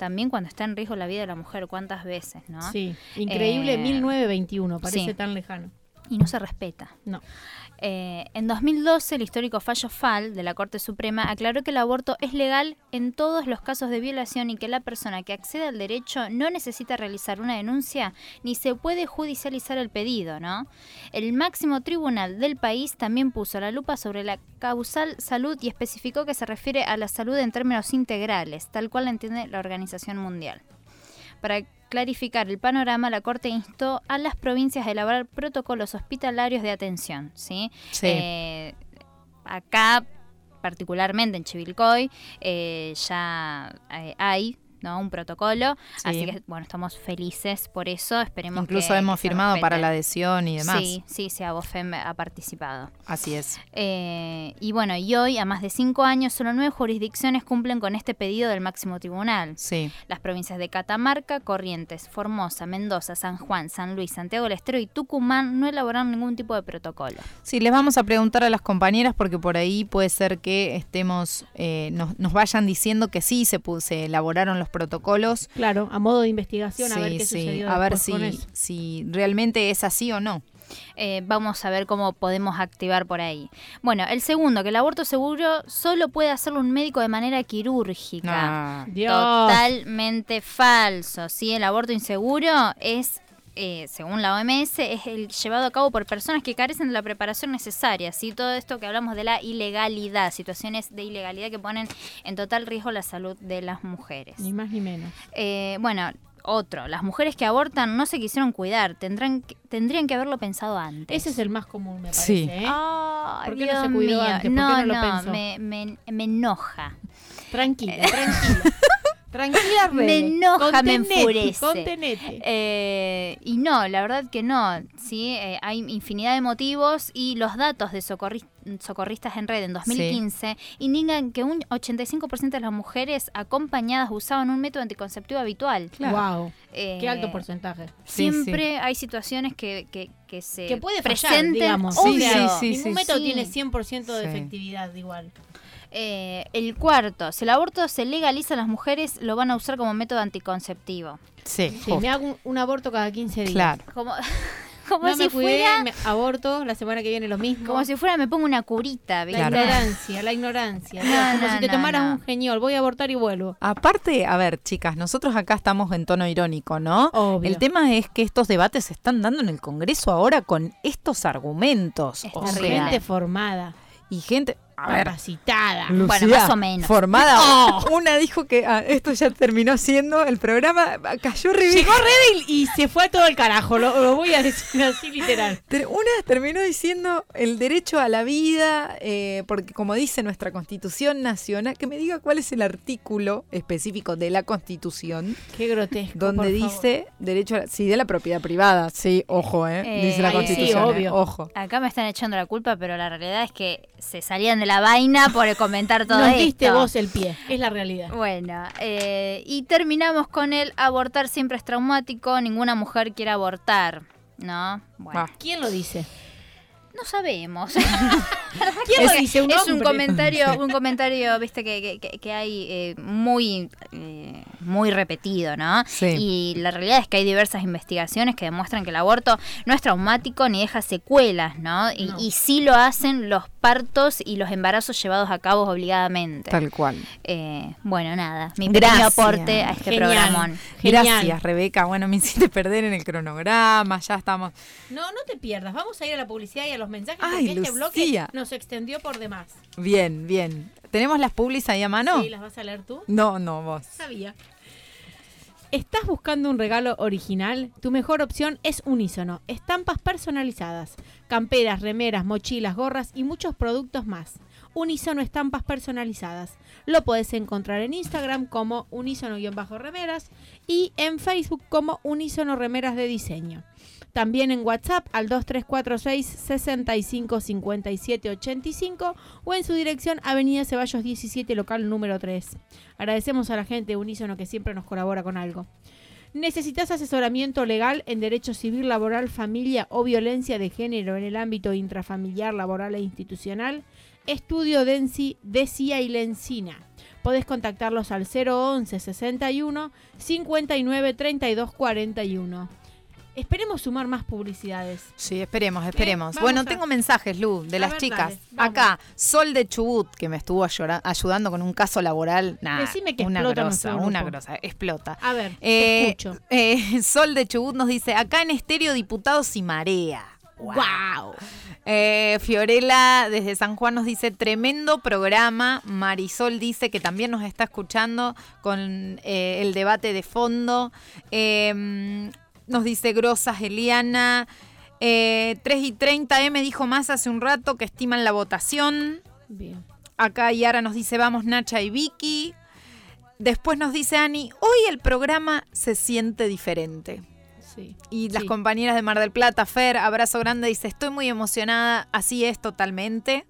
también cuando está en riesgo la vida de la mujer, cuántas veces, ¿no? Sí, increíble, 1921, eh, parece tan lejano. y no se respeta. No. Eh, en 2012, el histórico fallo FAL de la Corte Suprema aclaró que el aborto es legal en todos los casos de violación y que la persona que accede al derecho no necesita realizar una denuncia ni se puede judicializar el pedido, ¿no? El máximo tribunal del país también puso la lupa sobre la causal salud y especificó que se refiere a la salud en términos integrales, tal cual la entiende la Organización Mundial. Para clarificar el panorama, la Corte instó a las provincias a elaborar protocolos hospitalarios de atención. ¿sí? Eh, acá, particularmente en Chivilcoy, eh, ya eh, hay ¿no? un protocolo. Así que, bueno, estamos felices por eso. Esperemos Incluso hemos firmado para la adhesión y demás. Sí, sí, sí, Abofem ha participado. Así es. Eh, y bueno, y hoy, a más de cinco años, solo nueve jurisdicciones cumplen con este pedido del máximo tribunal. Sí. Las provincias de Catamarca, Corrientes, Formosa, Mendoza, San Juan, San Luis, Santiago del Estero y Tucumán no elaboraron ningún tipo de protocolo. Sí, les vamos a preguntar a las compañeras porque por ahí puede ser que estemos, eh, nos, nos, vayan diciendo que sí se, se elaboraron los protocolos. Claro, a modo de investigación, a ver qué sucedió. A ver si, si realmente es así o no. Eh, vamos a ver cómo podemos activar por ahí. Bueno, el segundo, que el aborto seguro solo puede hacerlo un médico de manera quirúrgica. Ah. Totalmente falso. ¿sí? El aborto inseguro es eh, según la OMS, es el llevado a cabo por personas que carecen de la preparación necesaria. ¿sí? Todo esto que hablamos de la ilegalidad, situaciones de ilegalidad que ponen en total riesgo la salud de las mujeres. Ni más ni menos. Eh, bueno, otro, las mujeres que abortan no se quisieron cuidar, tendrán que, tendrían que haberlo pensado antes. Ese es el más común, me parece. Sí. ¿eh? ¿Por qué Dios no se cuidó mío. antes? ¿Por no, qué no, lo pensó? me, me, me enoja. Tranquila, tranquila. Tranquila, Me enoja, me Contenete, enfurece. Contenete. Eh, y no, la verdad que no. ¿sí? Eh, hay infinidad de motivos y los datos de socorri- socorristas en red en 2015 indican que un 85% de las mujeres acompañadas usaban un método anticonceptivo habitual. Wow. Eh, Qué alto porcentaje. Siempre hay situaciones que, que, que se Que puede fallar, presenten. digamos. Obvio. Sí, sí, Ningún sí, método sí. tiene 100% de Sí. efectividad igual. Eh, el cuarto, si el aborto se legaliza, las mujeres lo van a usar como método anticonceptivo. Sí, Sí, me hago un, un aborto cada 15 días. claro. Como, como No si me cuidé, fuera... me aborto, la semana que viene lo mismo. Como si fuera me pongo una curita, la ¿viste? ignorancia, la ignorancia. No, como no, si te no, tomaras no. un geniol, voy a abortar y vuelvo. Aparte, a ver, chicas, nosotros acá estamos en tono irónico, ¿no? Obvio. El tema es que estos debates se están dando en el Congreso ahora con estos argumentos. Es o sea, Gente formada, y gente, a ver, capacitada. Lucía, más o menos. Formada. Oh. Una dijo que ah, esto ya terminó siendo el programa, cayó re bien. Llegó Redel y se fue a todo el carajo, lo, lo voy a decir así literal. Ter- Una terminó diciendo el derecho a la vida, eh, porque como dice nuestra Constitución Nacional, que me diga cuál es el artículo específico de la Constitución Qué grotesco. donde por favor. dice derecho a la, sí, de la propiedad privada. Sí, ojo, ¿eh? Eh, dice la sí, Constitución. eh. Ojo. Acá me están echando la culpa, pero la realidad es que se salían de la vaina por comentar todo Nos esto. diste vos el pie, es la realidad. Bueno, eh, y terminamos con el abortar siempre es traumático, ninguna mujer quiere abortar, ¿no? Bueno, Ah. ¿Quién lo dice? No sabemos. ¿Quién lo es, dice? Un es un hombre. comentario, un comentario, viste, que, que- hay eh, muy, eh, muy repetido, ¿no? Sí. Y la realidad es que hay diversas investigaciones que demuestran que el aborto no es traumático ni deja secuelas, ¿no? Y, No. y sí lo hacen los partos y los embarazos llevados a cabo obligadamente. Tal cual. Eh, bueno, nada, mi pequeño aporte a este Genial. programón. Genial. Gracias, Rebeca. Bueno, me hiciste perder en el cronograma, ya estamos. No, no te pierdas. Vamos a ir a la publicidad y a los mensajes Ay, porque este bloque Lucía. nos extendió por demás. Bien, bien. ¿Tenemos las publis ahí a mano? Sí, las vas a leer tú. No, no, vos. Sabía. ¿Estás buscando un regalo original? Tu mejor opción es Unísono. Estampas personalizadas, camperas, remeras, mochilas, gorras y muchos productos más. Unísono Estampas Personalizadas. Lo puedes encontrar en Instagram como Unísono-remeras y en Facebook como Unísono Remeras de Diseño. También en WhatsApp al 2346 65 57 85 o en su dirección Avenida Ceballos 17, local número 3. Agradecemos a la gente de Unísono que siempre nos colabora con algo. ¿Necesitas asesoramiento legal en derecho civil, laboral, familia o violencia de género en el ámbito intrafamiliar, laboral e institucional? Estudio Densi, Decia y Lencina. Podés contactarlos al 011 61 59 32 41. Esperemos sumar más publicidades. Sí, esperemos, esperemos. Bueno, tengo mensajes, Lu, de las chicas. Acá, Sol de Chubut, que me estuvo ayudando con un caso laboral. Decime que una explota grosa, una grosa, explota. A ver, eh, escucho. Eh, Sol de Chubut nos dice, acá en Estéreo Diputados y Marea. ¡Wow! Eh, Fiorella desde San Juan nos dice tremendo programa. Marisol dice que también nos está escuchando con el debate de fondo. Nos dice Grosas Eliana. 3 y 30 M dijo más hace un rato que estiman la votación. Bien. Acá Yara nos dice vamos Nacha y Vicky. Después nos dice Ani, hoy el programa se siente diferente. Y las compañeras de Mar del Plata, Fer, abrazo grande, dice, estoy muy emocionada, así es totalmente.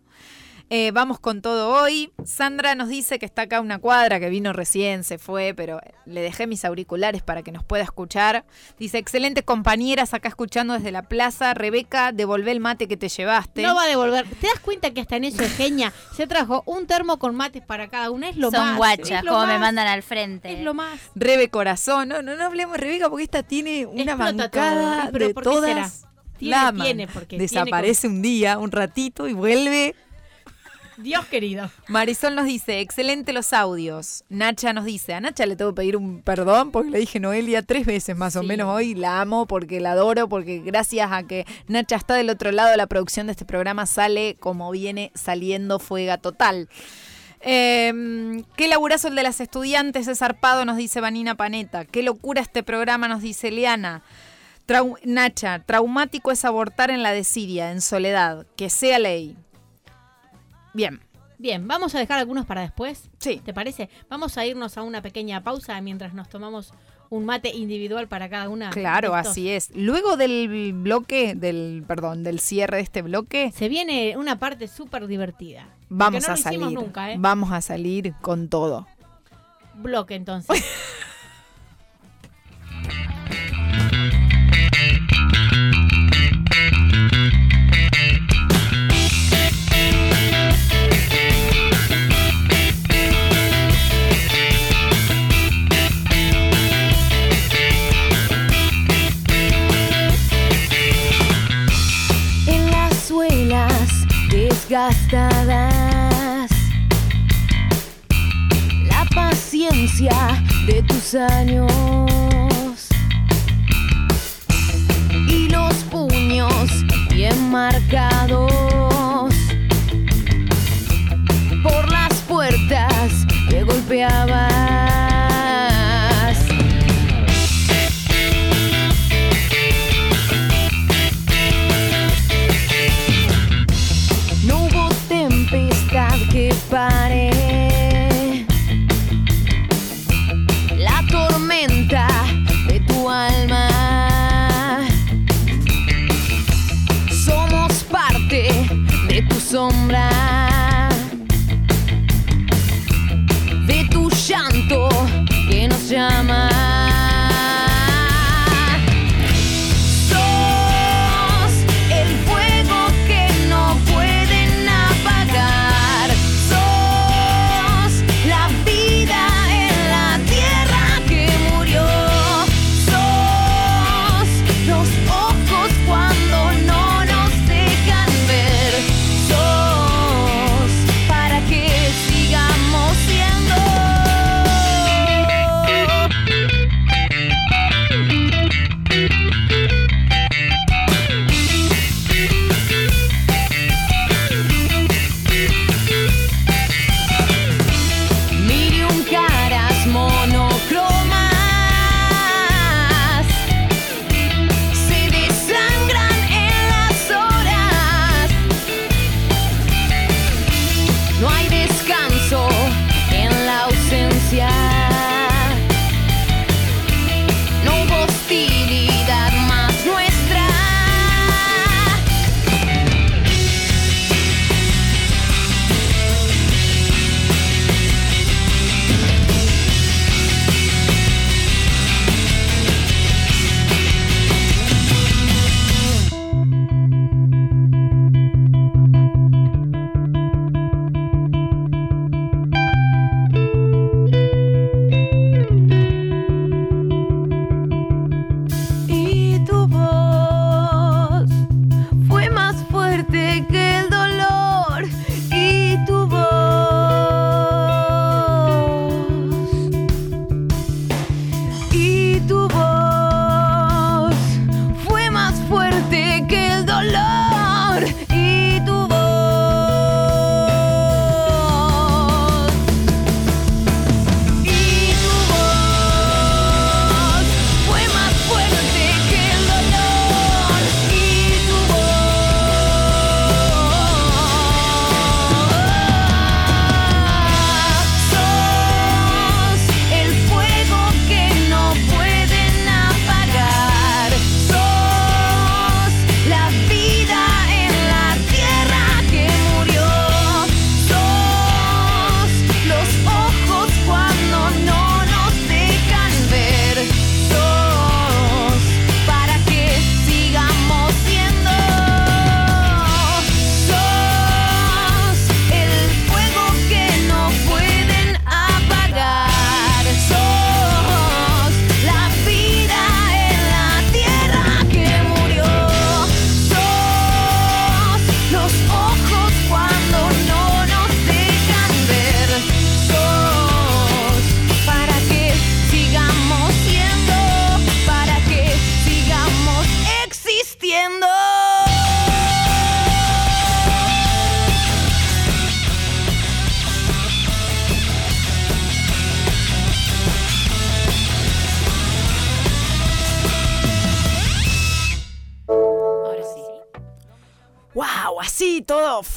Eh, vamos con todo hoy. Sandra nos dice que está acá una cuadra, que vino recién, se fue, pero le dejé mis auriculares para que nos pueda escuchar. Dice, excelentes compañeras acá escuchando desde la plaza. Rebeca, devolvé el mate que te llevaste. No va a devolver. ¿Te das cuenta que hasta en eso es genia? Se trajo un termo con mates para cada una. Es lo más. Son guachas, como me mandan al frente. Es lo más. Rebe Corazón. No, no, no hablemos de Rebeca porque esta tiene una bancada de todas. Tiene, porque Desaparece un día, un ratito y vuelve Dios querido. Marisol nos dice, excelente los audios. Nacha nos dice, a Nacha le tengo que pedir un perdón porque le dije Noelia tres veces más o menos hoy. La amo porque la adoro, porque gracias a que Nacha está del otro lado, la producción de este programa sale como viene saliendo fuega total. Eh, qué laburazo el de las estudiantes es zarpado, nos dice Vanina Paneta. Qué locura este programa, nos dice Liana. Nacha, traumático es abortar en la desidia, en soledad. Que sea ley. Bien. Bien, vamos a dejar algunos para después. Sí. ¿Te parece? Vamos a irnos a una pequeña pausa mientras nos tomamos un mate individual para cada una. Claro, así es. Luego del bloque, del, perdón, del cierre de este bloque. Se viene una parte súper divertida. Vamos a salir. Nunca, ¿eh? Vamos a salir con todo. Bloque entonces. gastadas. La paciencia de tus años y los puños bien marcados por las puertas que golpeabas. Sombra,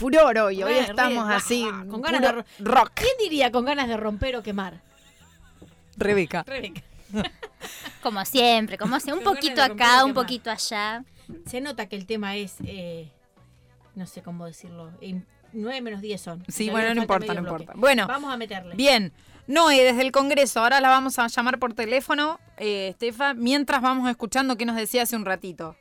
furor hoy. Hoy estamos así, con ganas de rock. ¿Quién diría con ganas de romper o quemar? Rebeca. Rebeca. como siempre, como siempre, un poquito acá, un poquito allá. Se nota que el tema es, eh, no sé cómo decirlo, 9 menos 10 son. Sí, bueno, no importa, no importa. Bueno, vamos a meterle. Bien. Noé, desde el Congreso, ahora la vamos a llamar por teléfono, eh, Estefa, mientras vamos escuchando qué nos decía hace un ratito.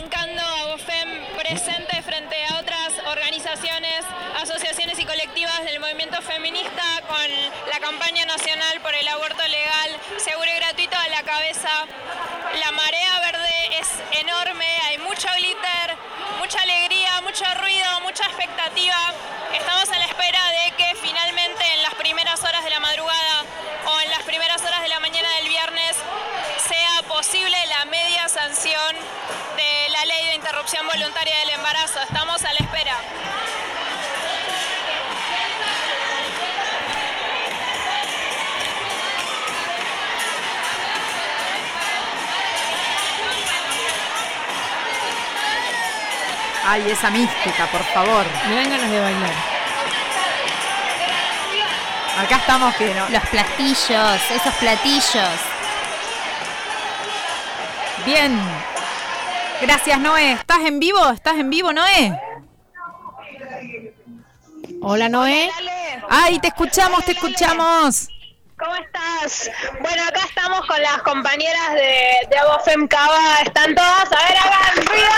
Bancando a BOFEM presente frente a otras organizaciones, asociaciones y colectivas del movimiento feminista con la campaña nacional por el aborto legal, seguro y gratuito a la cabeza. La marea verde es enorme, hay mucho glitter, mucha alegría, mucho ruido, mucha expectativa. Estamos a la espera de que interrupción voluntaria del embarazo. Estamos a la espera. Ay, esa mística, por favor. Me dan ganas de bailar. Acá estamos que no. Los platillos, esos platillos. Bien. Gracias, Noé. ¿Estás en vivo? ¿Estás en vivo, Noé? Hola, Noé. Ay, te escuchamos, te escuchamos. ¿Cómo estás? Bueno, acá estamos con las compañeras de, de Abofem Cava. Están todas. A ver, hagan ruido.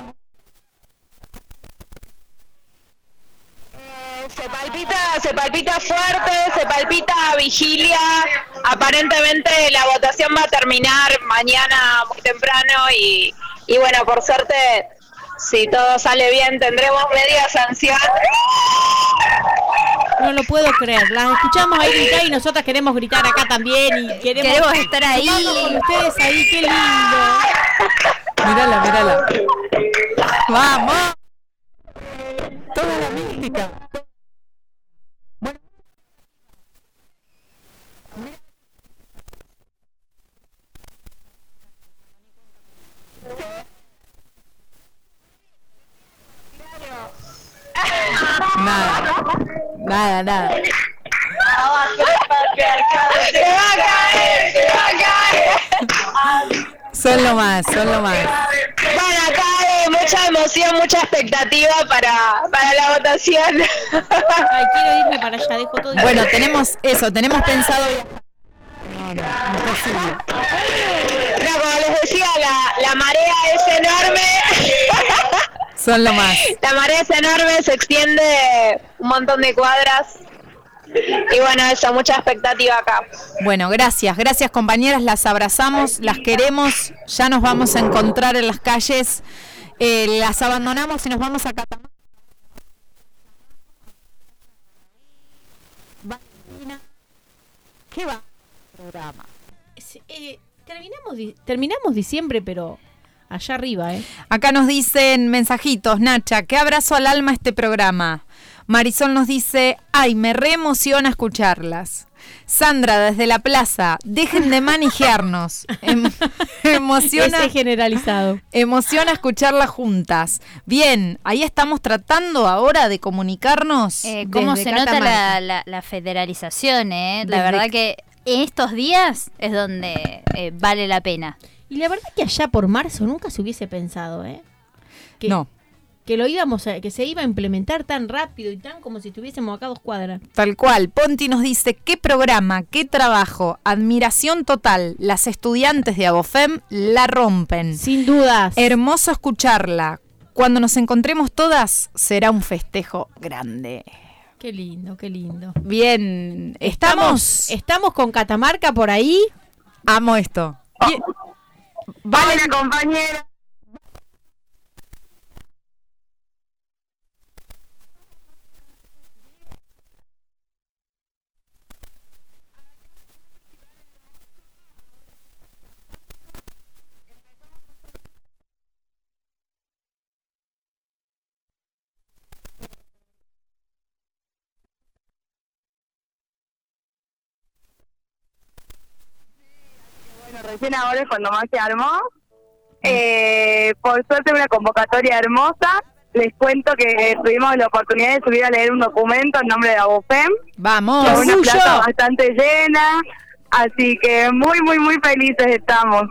Eh, se palpita, se palpita fuerte, se palpita vigilia. Aparentemente la votación va a terminar mañana muy temprano y, y bueno, por suerte, si todo sale bien, tendremos media sanción. No lo puedo creer. Las escuchamos ahí gritar y nosotras queremos gritar acá también y queremos, queremos estar ahí. Con ustedes ahí, qué lindo. Mírala, mírala. Vamos. Toda la mística. Nada. Nada, nada. ¡Se va a caer! ¡Se va a caer! Son lo más, son lo más. Bueno, acá hay mucha emoción, mucha expectativa para, para la votación. Ay, quiero irme para allá, dejo todo. Bueno, tenemos eso, tenemos pensado. No, no, imposible. No, como les decía, la, la marea es enorme. Son lo más. La marea es enorme, se extiende un montón de cuadras. Y bueno, eso, mucha expectativa acá. Bueno, gracias, gracias compañeras, las abrazamos, las queremos, ya nos vamos a encontrar en las calles, eh, las abandonamos y nos vamos a Catamarca. ¿Qué va? Programa. Eh, terminamos, di terminamos diciembre, pero allá arriba, ¿eh? Acá nos dicen mensajitos, Nacha, qué abrazo al alma este programa. Marisol nos dice, ay, me reemociona escucharlas. Sandra, desde la plaza, dejen de manijearnos. Em emociona. Ese generalizado. Emociona escucharlas juntas. Bien, ahí estamos tratando ahora de comunicarnos. Eh, ¿Cómo se nota la, la, la, federalización? Eh? La verdad que en estos días es donde eh, vale la pena. Y la verdad que allá por marzo nunca se hubiese pensado, ¿eh? Que, no que lo íbamos a, que se iba a implementar tan rápido y tan como si estuviésemos acá a dos cuadras. Tal cual. Ponti nos dice, qué programa, qué trabajo, admiración total. Las estudiantes de Abofem la rompen. Sin dudas. Hermoso escucharla. Cuando nos encontremos todas, será un festejo grande. Qué lindo, qué lindo. Bien, ¿estamos? Estamos con Catamarca por ahí. Amo esto. Vale, compañera. Recién ahora es cuando más se armó. Eh, por suerte una convocatoria hermosa. Les cuento que tuvimos la oportunidad de subir a leer un documento en nombre de Abofem. Vamos, con una plaza bastante llena. Así que muy, muy, muy felices estamos.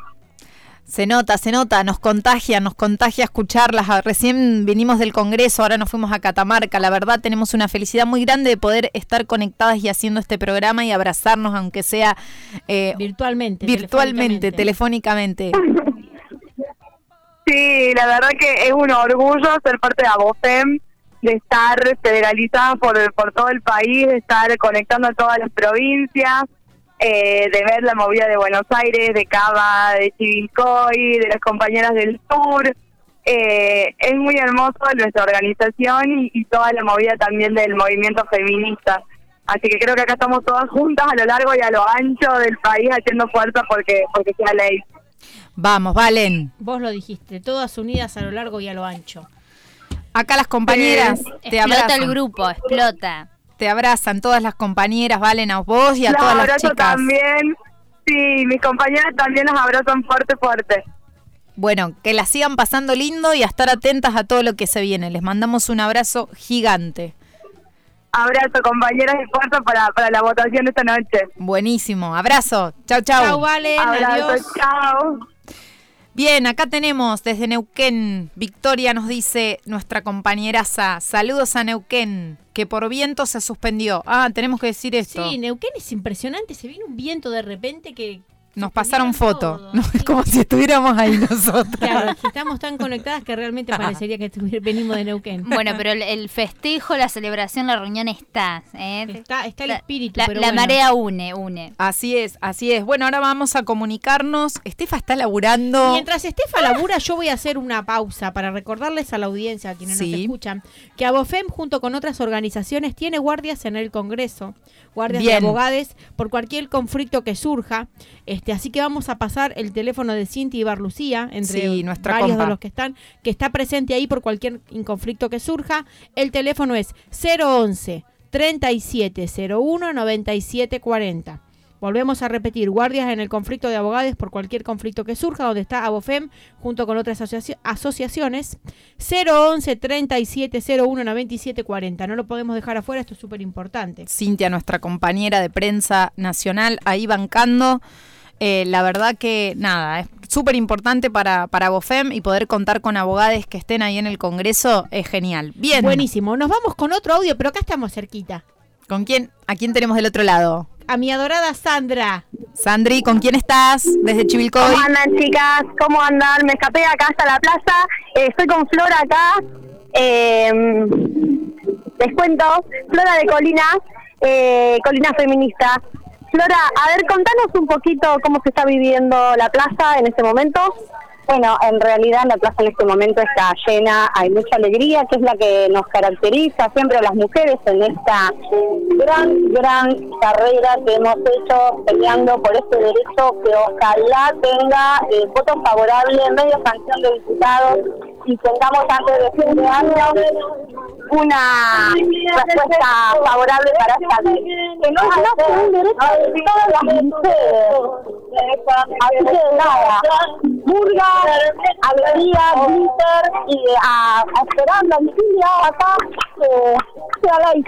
Se nota, se nota, nos contagia, nos contagia escucharlas. Ah, Recién vinimos del Congreso, ahora nos fuimos a Catamarca. La verdad tenemos una felicidad muy grande de poder estar conectadas y haciendo este programa y abrazarnos, aunque sea eh, virtualmente. Virtualmente, telefónicamente. Sí, la verdad que es un orgullo ser parte de ABOFEM, de estar federalizada por, por todo el país, de estar conectando a todas las provincias eh, de ver la movida de Buenos Aires, de Cava, de Chivilcoy, de las compañeras del sur. Eh, es muy hermoso nuestra organización y, toda la movida también del movimiento feminista. Así que creo que acá estamos todas juntas a lo largo y a lo ancho del país haciendo fuerza porque, porque sea ley. Vamos, Valen. Vos lo dijiste, todas unidas a lo largo y a lo ancho. Acá las compañeras te explota el grupo, explota te abrazan todas las compañeras, Valen, a vos y a todas las chicas. también. Sí, mis compañeras también las abrazan fuerte, fuerte. Bueno, que las sigan pasando lindo y a estar atentas a todo lo que se viene. Les mandamos un abrazo gigante. Abrazo, compañeras, y fuerza para, para la votación esta noche. Buenísimo. Abrazo. Chau, chau. Chau, Valen. Adiós. Chau. Bien, acá tenemos desde Neuquén. Victoria nos dice nuestra compañeraza. Saludos a Neuquén, que por viento se suspendió. Ah, tenemos que decir esto. Sí, Neuquén es impresionante. Se viene un viento de repente que nos pasaron foto, es como si estuviéramos ahí nosotros. Claro, estamos tan conectadas que realmente parecería que venimos de Neuquén. Bueno, pero el, festejo, la celebración, la reunión está. ¿eh? Está, está el espíritu. La, la marea une, une. Así es, así es. Bueno, ahora vamos a comunicarnos. Estefa está laburando. Mientras Estefa labura, yo voy a hacer una pausa para recordarles a la audiencia, a quienes nos escuchan, que Abofem, junto con otras organizaciones, tiene guardias en el Congreso, guardias de abogados, por cualquier conflicto que surja. Este, así que vamos a pasar el teléfono de Cinti y Barlucía, entre varios de los que están, que está presente ahí por cualquier conflicto que surja. El teléfono es 011 3701 9740. Volvemos a repetir, guardias en el conflicto de abogados por cualquier conflicto que surja, donde está Abofem junto con otras asociaciones. 011 3701 9740. No lo podemos dejar afuera, esto es súper importante. Cintia, nuestra compañera de prensa nacional, ahí bancando. Eh, la verdad que nada, es súper importante para, para Bofem y poder contar con abogados que estén ahí en el Congreso es genial. Bien. Buenísimo. Nos vamos con otro audio, pero acá estamos cerquita. ¿Con quién? ¿A quién tenemos del otro lado? A mi adorada Sandra. Sandri, ¿con quién estás? Desde Chivilcoy. ¿Cómo andan, chicas? ¿Cómo andan? Me escapé acá hasta la plaza. Eh, estoy con Flora acá. Eh, les cuento, Flora de Colina, eh, Colina Feminista. Flora, a ver, contanos un poquito cómo se está viviendo la plaza en este momento. Bueno, en realidad la plaza en este momento está llena, hay mucha alegría, que es la que nos caracteriza siempre a las mujeres en esta gran, gran carrera que hemos hecho peleando por este derecho que ojalá tenga eh, votos favorables, media sanción de diputados y tengamos antes de fin de año una respuesta favorable para esta ley. Que no es un derecho de todas las mujeres. Así que nada, burga, alegría, glitter y a, a esperando a acá que sea ley.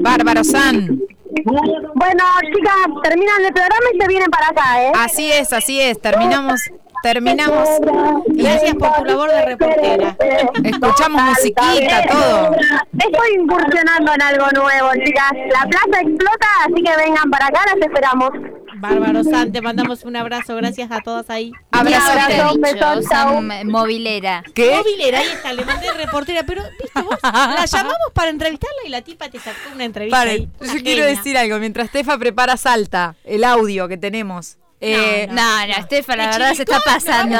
Bárbaro San. Bueno, chicas, terminan el programa y se vienen para acá, ¿eh? Así es, así es. Terminamos terminamos. Gracias por tu labor de reportera. Escuchamos musiquita, todo. Estoy incursionando en algo nuevo, chicas. La plaza explota, así que vengan para acá, las esperamos. Bárbaro Sante, mandamos un abrazo, gracias a todas ahí. Abrazo, un beso, movilera. ¿Qué? Movilera, ahí está, le mandé reportera, pero viste vos, la llamamos para entrevistarla y la tipa te sacó una entrevista ahí. Yo quiero decir algo, mientras Tefa prepara Salta, el audio que tenemos. Eh, no, no, no, la verdad se está pasando.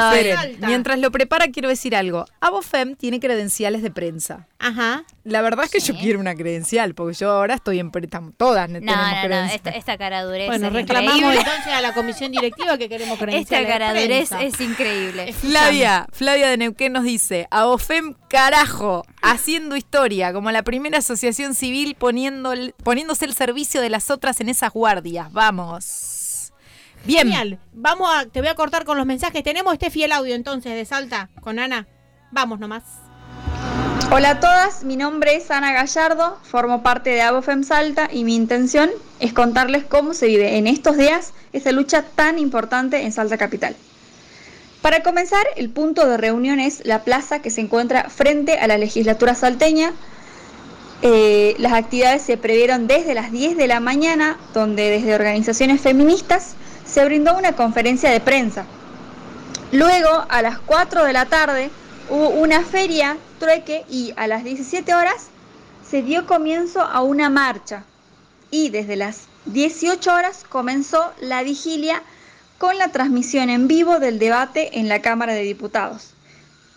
mientras lo prepara, quiero decir algo. Abofem tiene credenciales de prensa. Ajá. La verdad es que yo quiero una credencial, porque yo ahora estoy en. Todas no, tenemos no, no, esta, esta cara dureza. Bueno, reclamamos entonces a la comisión directiva que queremos credenciales. Esta cara dureza es increíble. Flavia, Flavia de Neuquén nos dice: Abofem, carajo, haciendo historia, como la primera asociación civil poniendo, poniéndose el servicio de las otras en esas guardias. Vamos. Bien. Genial. Vamos a, te voy a cortar con los mensajes. Tenemos este fiel audio entonces de Salta con Ana. Vamos nomás. Hola a todas, mi nombre es Ana Gallardo, formo parte de Abofem Salta y mi intención es contarles cómo se vive en estos días esta lucha tan importante en Salta Capital. Para comenzar, el punto de reunión es la plaza que se encuentra frente a la legislatura salteña. Eh, las actividades se previeron desde las 10 de la mañana, donde desde organizaciones feministas se brindó una conferencia de prensa. Luego, a las 4 de la tarde, hubo una feria trueque y a las 17 horas se dio comienzo a una marcha y desde las 18 horas comenzó la vigilia con la transmisión en vivo del debate en la Cámara de Diputados.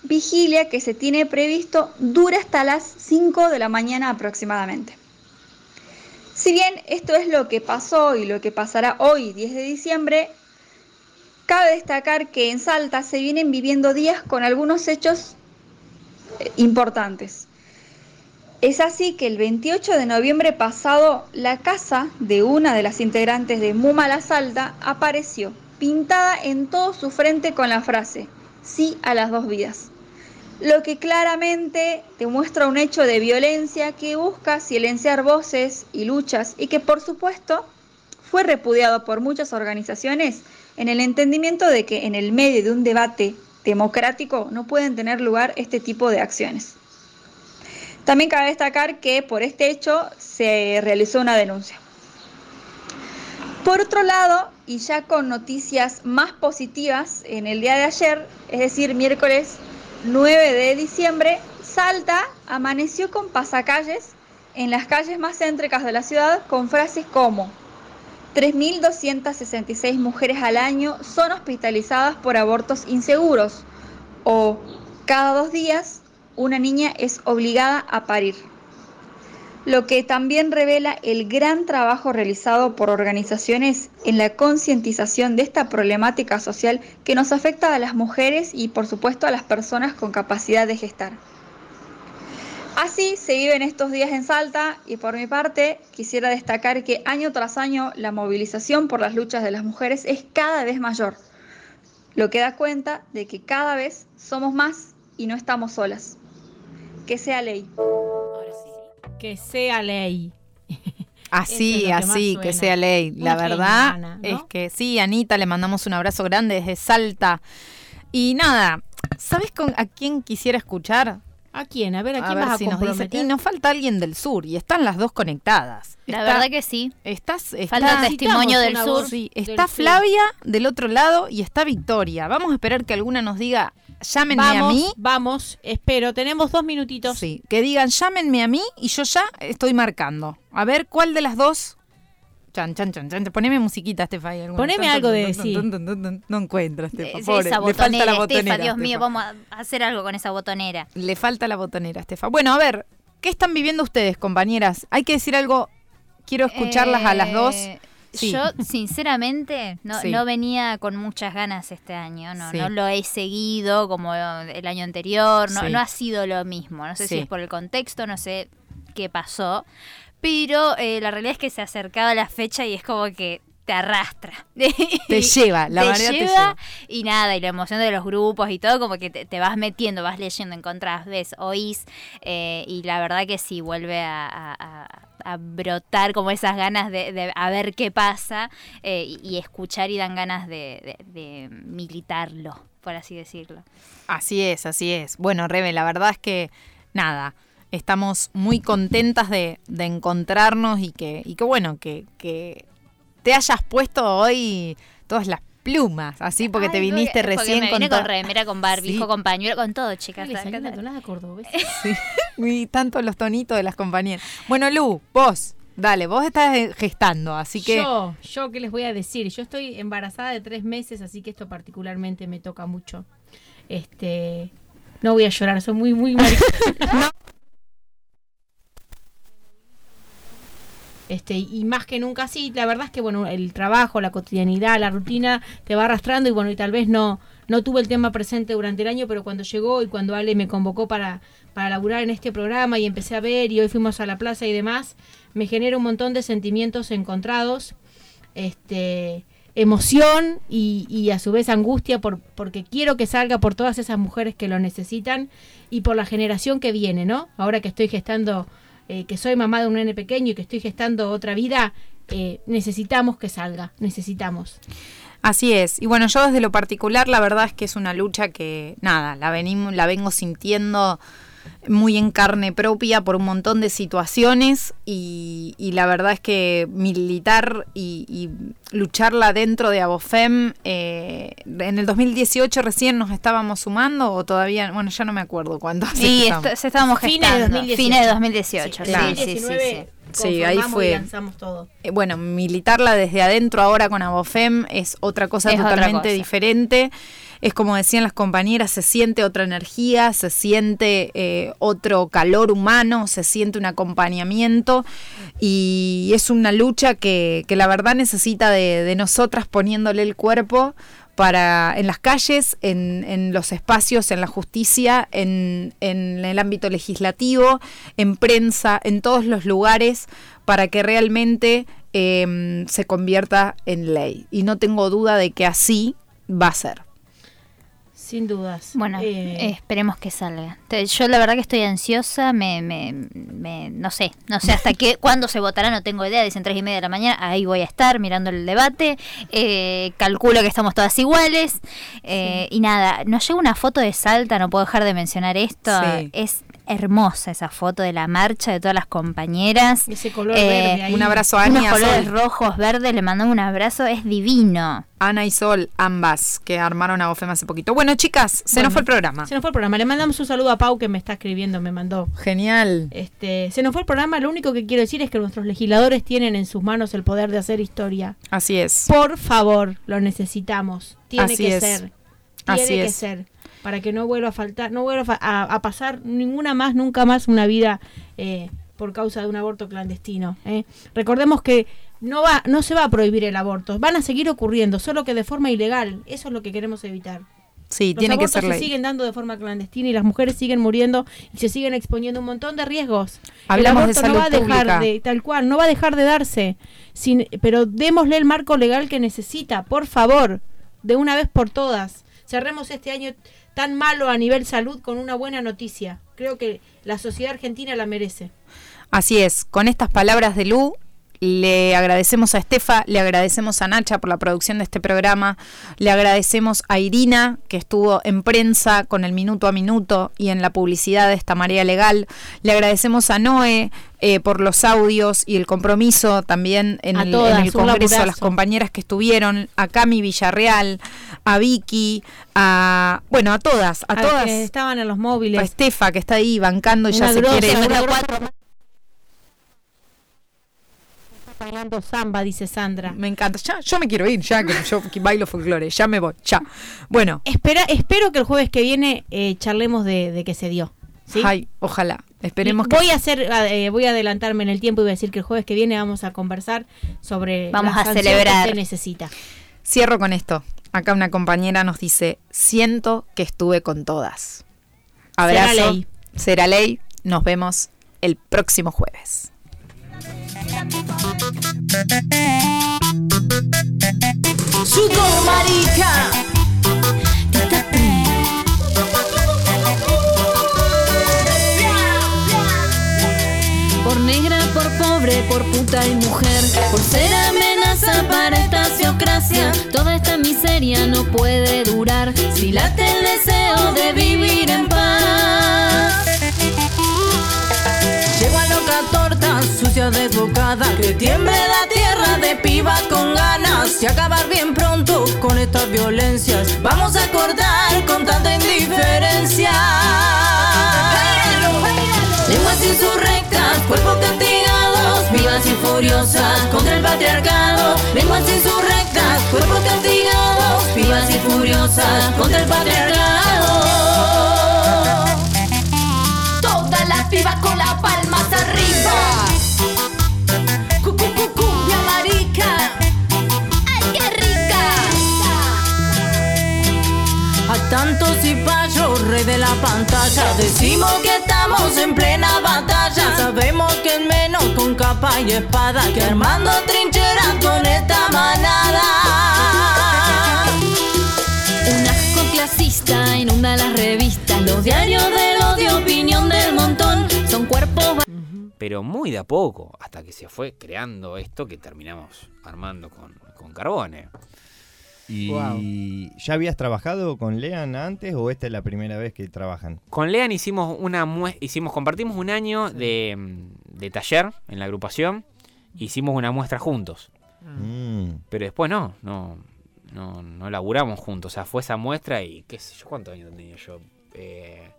Vigilia que se tiene previsto dura hasta las 5 de la mañana aproximadamente. Si bien esto es lo que pasó y lo que pasará hoy, 10 de diciembre, cabe destacar que en Salta se vienen viviendo días con algunos hechos importantes. Es así que el 28 de noviembre pasado, la casa de una de las integrantes de Muma La Salta apareció, pintada en todo su frente con la frase, sí a las dos vidas. Lo que claramente demuestra un hecho de violencia que busca silenciar voces y luchas y que por supuesto fue repudiado por muchas organizaciones en el entendimiento de que en el medio de un debate democrático no pueden tener lugar este tipo de acciones. También cabe destacar que por este hecho se realizó una denuncia. Por otro lado, y ya con noticias más positivas, en el día de ayer, es decir, miércoles 9 de diciembre, Salta amaneció con pasacalles en las calles más céntricas de la ciudad con frases como 3.266 mujeres al año son hospitalizadas por abortos inseguros o cada dos días una niña es obligada a parir. Lo que también revela el gran trabajo realizado por organizaciones en la concientización de esta problemática social que nos afecta a las mujeres y por supuesto a las personas con capacidad de gestar. Así se vive en estos días en Salta y por mi parte quisiera destacar que año tras año la movilización por las luchas de las mujeres es cada vez mayor, lo que da cuenta de que cada vez somos más y no estamos solas. Que sea ley. Que sea ley. Así, así, que sea ley. La verdad es que sí, Anita, le mandamos un abrazo grande desde Salta. Y nada, ¿sabes con, a quién quisiera escuchar? ¿A quién? A ver, ¿a quién vas a comprometer? Y nos falta alguien del sur y están las dos conectadas. La verdad que sí. Estás, falta testimonio del sur. Sí, está Flavia del otro lado y está Victoria. Vamos a esperar que alguna nos diga, llámenme a mí. Vamos, espero. Tenemos dos minutitos. Sí, que digan, llámenme a mí y yo ya estoy marcando. A ver, ¿cuál de las dos Chan, chan, chan, chan. Poneme musiquita, Estefa. Poneme algo de decir. No encuentro, Estefa. Le falta la botonera. Dios mío, vamos a hacer algo con esa botonera. Le falta la botonera, Estefa. Bueno, a ver, ¿qué están viviendo ustedes, compañeras? Hay que decir algo. Quiero escucharlas a las dos. Yo, sinceramente, no, venía con muchas ganas este año. No, no lo he seguido como el año anterior. No, no ha sido lo mismo. No sé si es por el contexto, no sé qué pasó pero eh, la realidad es que se acercaba la fecha y es como que te arrastra. Te lleva, la verdad te lleva. Y nada, y la emoción de los grupos y todo, como que te, vas metiendo, vas leyendo, encontrás, ves, oís, eh, y la verdad que sí, vuelve a, brotar como esas ganas de, a ver qué pasa eh, y, escuchar y dan ganas de, de militarlo, por así decirlo. Así es, así es. Bueno, Rebe, la verdad es que nada estamos muy contentas de, encontrarnos y que, y que bueno, que, que, te hayas puesto hoy todas las plumas, así porque te viniste recién me con, con remera, con barbijo, con pañuelo, con todo, chicas. Sí, y tanto los tonitos de las compañeras. Bueno, Lu, vos, dale, vos estás gestando, así que... Yo, yo, ¿qué les voy a decir? Yo estoy embarazada de tres meses, así que esto particularmente me toca mucho. Este... No voy a llorar, soy muy, muy no. Este, y más que nunca sí, la verdad es que bueno, el trabajo, la cotidianidad, la rutina te va arrastrando y bueno, y tal vez no, no tuve el tema presente durante el año, pero cuando llegó y cuando Ale me convocó para, para laburar en este programa y empecé a ver y hoy fuimos a la plaza y demás, me genera un montón de sentimientos encontrados. Este, emoción y, a su vez angustia por, porque quiero que salga por todas esas mujeres que lo necesitan y por la generación que viene, ¿no? Ahora que estoy gestando, eh, que soy mamá de un nene pequeño y que estoy gestando otra vida, eh, necesitamos que salga, necesitamos. Así es. Y bueno, yo desde lo particular, la verdad es que es una lucha que, nada, la, venimos, la vengo sintiendo muy en carne propia por un montón de situaciones y, la verdad es que militar y, lucharla dentro de Abofem, eh, en el 2018 recién nos estábamos sumando o todavía, bueno, ya no me acuerdo cuándo. Sí, se estábamos gestando. Fines de 2018. Sí, sí, sí, sí, Sí, ahí fue. Eh, bueno, militarla desde adentro ahora con Abofem es otra cosa totalmente diferente es como decían las compañeras, se siente otra energía, se siente eh, otro calor humano, se siente un acompañamiento y es una lucha que, la verdad necesita de, nosotras poniéndole el cuerpo para en las calles, en, los espacios, en la justicia, en, el ámbito legislativo, en prensa, en todos los lugares, para que realmente em, se convierta en ley. Y no tengo duda de que así va a ser. Sin dudas. Bueno, eh, esperemos que salga. Yo la verdad que estoy ansiosa, me, me, no sé, no sé hasta qué, cuándo se votará, no tengo idea, dicen tres y media de la mañana, ahí voy a estar mirando el debate, eh, calculo que estamos todas iguales, eh, y nada, nos llega una foto de Salta, no puedo dejar de mencionar esto, es hermosa esa foto de la marcha de todas las compañeras. Ese color verde eh, ahí. Un abrazo a Ana. Unos colores rojos, verdes, le mandó un abrazo, es divino. Ana y Sol, ambas, que armaron a OFEM hace poquito. Bueno, chicas, se nos fue el programa. Se nos fue el programa. Le mandamos un saludo a Pau que me está escribiendo, me mandó. Genial. Este, se nos fue el programa. Lo único que quiero decir es que nuestros legisladores tienen en sus manos el poder de hacer historia. Así es. Por favor, lo necesitamos. Tiene que ser. Tiene que ser para que no vuelva a faltar, no vuelva a, pasar ninguna más, nunca más una vida eh, por causa de un aborto clandestino. Eh. Recordemos que no va, no se va a prohibir el aborto, van a seguir ocurriendo, solo que de forma ilegal. Eso es lo que queremos evitar. Sí, tiene que ser se siguen dando de forma clandestina y las mujeres siguen muriendo y se siguen exponiendo un montón de riesgos. Hablamos el aborto no va a dejar de tal cual, no va a dejar de darse. Sin, pero démosle el marco legal que necesita, por favor, de una vez por todas. Cerremos este año tan malo a nivel salud con una buena noticia. Creo que la sociedad argentina la merece. Así es, con estas palabras de Lu, le agradecemos a Estefa, le agradecemos a Nacha por la producción de este programa, le agradecemos a Irina, que estuvo en prensa con el minuto a minuto y en la publicidad de esta marea legal, le agradecemos a Noé eh, por los audios y el compromiso también en, el, Congreso, a las compañeras que estuvieron, a Cami Villarreal, a Vicky, a bueno, a todas, a, todas. Que estaban en los móviles. A Estefa que está ahí bancando y ya se quiere bailando samba, dice Sandra. Me encanta. Ya, yo me quiero ir, ya que yo bailo folclore, ya me voy, ya. Bueno. Espera, espero que el jueves que viene eh, charlemos de, de que se dio. Ay, ojalá. Esperemos voy a hacer, eh, voy a adelantarme en el tiempo y voy a decir que el jueves que viene vamos a conversar sobre vamos a celebrar. que se necesita. Cierro con esto. Acá una compañera nos dice, siento que estuve con todas. Abrazo. Será ley. Será ley. Nos vemos el próximo jueves. Sudor marica. Por negra, por pobre, por puta y mujer, por ser amenaza para esta teocracia, toda esta miseria no puede durar si late el deseo de vivir en paz. Torta, sucia desbocada, que tiemble la tierra de piba con ganas y acabar bien pronto con estas violencias. Vamos a cortar con tanta indiferencia. Lenguas insurrectas, cuerpos castigados, vivas y furiosas contra el patriarcado. Lenguas insurrectas, cuerpos castigados, vivas y furiosas contra el patriarcado de la pantalla. Decimos que estamos en plena batalla. Sabemos que en menos con capa y espada Que armando trincheras con esta manada. Un asco clasista inunda las revistas. Los diarios del odio pero muy de a poco, hasta que se fue creando esto que terminamos armando con, con Carbone. ¿Y ya habías trabajado con Lean antes o esta es la primera vez que trabajan? Con Lean hicimos una hicimos, compartimos un año de, de, taller en la agrupación, hicimos una muestra juntos. Mm. Pero después no, no, no, no laburamos juntos. O sea, fue esa muestra y qué sé yo, ¿cuántos años tenía yo? Eh,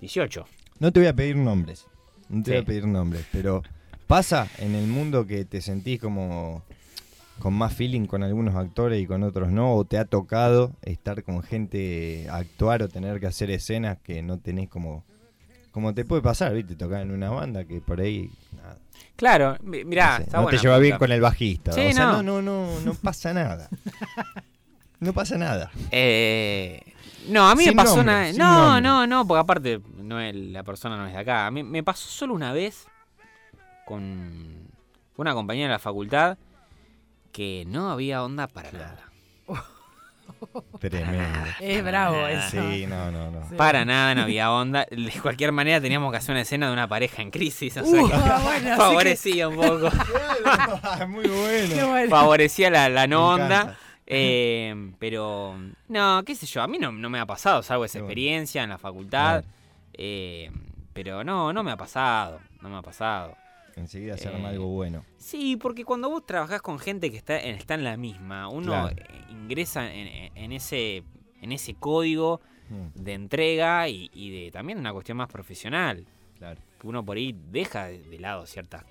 18. No te voy a pedir nombres. No te voy a pedir nombres, pero pasa en el mundo que te sentís como con más feeling con algunos actores y con otros no, o te ha tocado estar con gente, actuar o tener que hacer escenas que no tenés como como te puede pasar, ¿viste? Tocar en una banda que por ahí nada. Claro, mirá, no, te lleva bien con el bajista. Sí, o sea, no. no, no, no, pasa nada. No pasa nada. Eh, no, a mí me pasó una. No, no, no, porque aparte no es, la persona no es de acá. A mí me pasó solo una vez con una compañera de la facultad que no había onda para nada. Tremendo. Es bravo eso. Sí, no, no, no. Para nada no había onda. De cualquier manera teníamos que hacer una escena de una pareja en crisis. O sea, uh, favorecía un poco. Muy bueno. Favorecía la, la no onda. Eh, pero, no, qué sé yo, a mí no, me ha pasado, salvo esa experiencia en la facultad. Eh, pero no, no me ha pasado, no me ha pasado. Enseguida se arma algo bueno. Sí, porque cuando vos trabajás con gente que está en, está en la misma, uno ingresa en, ese, en ese código hmm. de entrega y, de también una cuestión más profesional. Claro. Uno por ahí deja de lado ciertas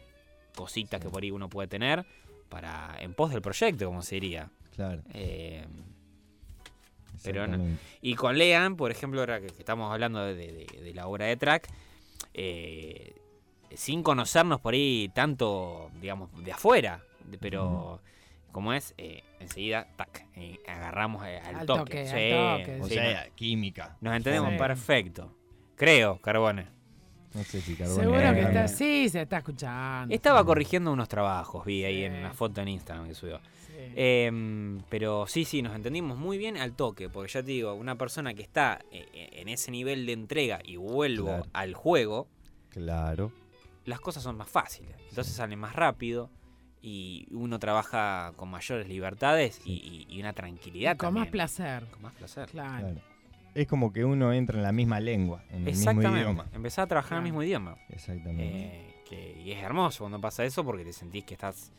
cositas que por ahí uno puede tener para en pos del proyecto, como se diría. Claro. Eh, pero Y con Lean, por ejemplo, ahora que, estamos hablando de, la obra de track, eh, sin conocernos por ahí tanto, digamos, de afuera, pero como es, eh, enseguida, tac, agarramos al, toque. o sea, química. Nos entendemos perfecto. Creo, Carbone. No sé si Carbone. Seguro que está, sí, se está escuchando. Estaba corrigiendo unos trabajos, vi ahí en una foto en Instagram que subió. Em, pero sí, sí, nos entendimos muy bien al toque, porque ya te digo, una persona que está eh, eh, en ese nivel de entrega y vuelvo al juego, claro. las cosas son más fáciles, entonces sale más rápido y uno trabaja con mayores libertades y, una tranquilidad. con más placer. Con más placer. Claro. Es como que uno entra en la misma lengua, en el mismo idioma. Empezar a trabajar en el mismo idioma. Exactamente. Eh, y es hermoso cuando pasa eso porque te sentís que estás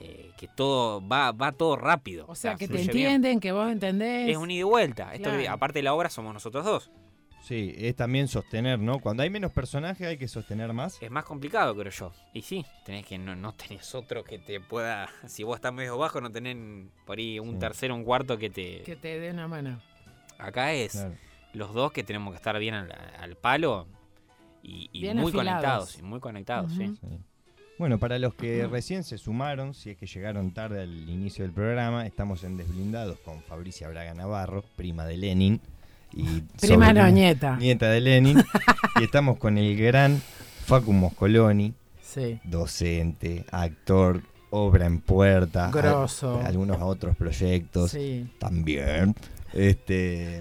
eh, que todo va, va todo rápido. O sea, que te entienden, que vos entendés. Es un ida y vuelta. Esto, aparte de la obra, somos nosotros dos. Sí, es también sostener, ¿no? Cuando hay menos personajes hay que sostener más. Es más complicado, creo yo. Y sí, tenés que no, no tenés otro que te pueda. Si vos estás medio bajo, no tenés por ahí un tercero, un cuarto que te. Que te dé una mano. Acá es los dos que tenemos que estar bien al, palo y, muy conectados. Y muy conectados, sí. Bueno, para los que recién se sumaron, si es que llegaron tarde al inicio del programa, estamos en Desblindados con Fabricia Braga Navarro, prima de Lenin. Y prima no, nieta. Nieta de Lenin. y estamos con el gran Facu Moscoloni, docente, actor, obra en puerta. Grosso. algunos otros proyectos también. Este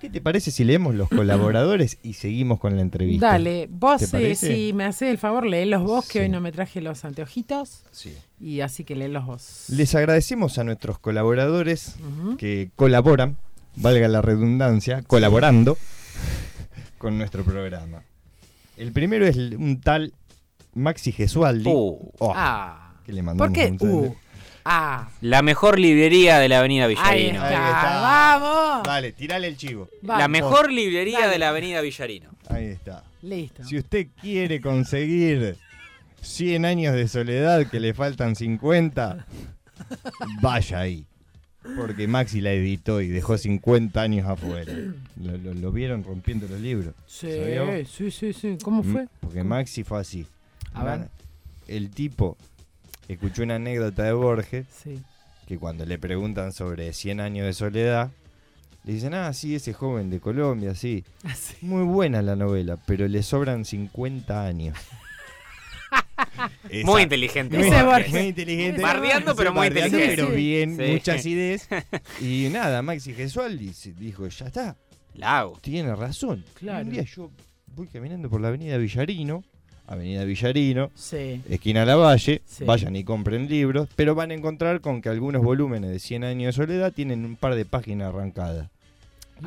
¿Qué te parece si leemos los colaboradores y seguimos con la entrevista? Dale, vos eh, si me haces el favor, los vos, que hoy no me traje los anteojitos. Sí. Y así que los vos. Les agradecemos a nuestros colaboradores que colaboran, valga la redundancia, colaborando con nuestro programa. El primero es un tal Maxi Gesualdi. Uh. Oh, ah. Que le mandamos ¿Por qué? Uh. Ah. La mejor librería de la Avenida Villarino. Ahí está. Vamos. Vale, tirale el chivo. La mejor librería de la Avenida Villarino. Ahí está. Listo. Si usted quiere conseguir 100 años de soledad que le faltan 50, vaya ahí. Porque Maxi la editó y dejó 50 años afuera. ¿Lo, vieron rompiendo los libros? Sí, sí, sí, sí. ¿Cómo fue? Porque Maxi fue así. A ver. El tipo escuché una anécdota de Borges que cuando le preguntan sobre 100 años de soledad, le dicen, ah, sí, ese joven de Colombia, sí. Ah, Muy buena la novela, pero le sobran 50 años. Muy inteligente. Muy, Borges. muy inteligente. Bardeando, pero muy Bardeando, inteligente. Pero bien, Sí. muchas ideas. Y nada, Maxi Gesualdi dijo, ya está. La hago. Tiene razón. Claro. Un día yo voy caminando por la avenida Villarino, avenida Villarino, Sí. esquina Lavalle, Sí. vayan y compren libros, pero van a encontrar con que algunos volúmenes de 100 años de soledad tienen un par de páginas arrancadas.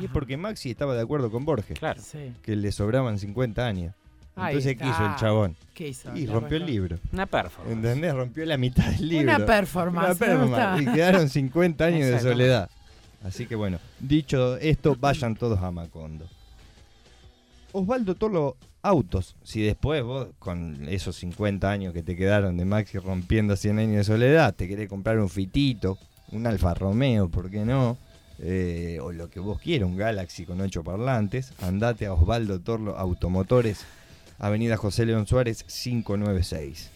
Y es porque Maxi estaba de acuerdo con Borges, Sí. que le sobraban 50 años. Entonces, ¿qué hizo el chabón? ¿Qué hizo? Y rompió el libro. Una performance. ¿Entendés? Rompió la mitad del libro. Una performance, Una performance. Y quedaron 50 años de soledad. Así que bueno, dicho esto, vayan todos a Macondo. Osvaldo Torlo Autos. Si después vos, con esos 50 años que te quedaron de Maxi rompiendo 100 años de soledad, te querés comprar un Fitito, un Alfa Romeo, ¿por qué no? Eh, o lo que vos quieras, un Galaxy con 8 parlantes, andate a Osvaldo Torlo Automotores, Avenida José León Suárez 596.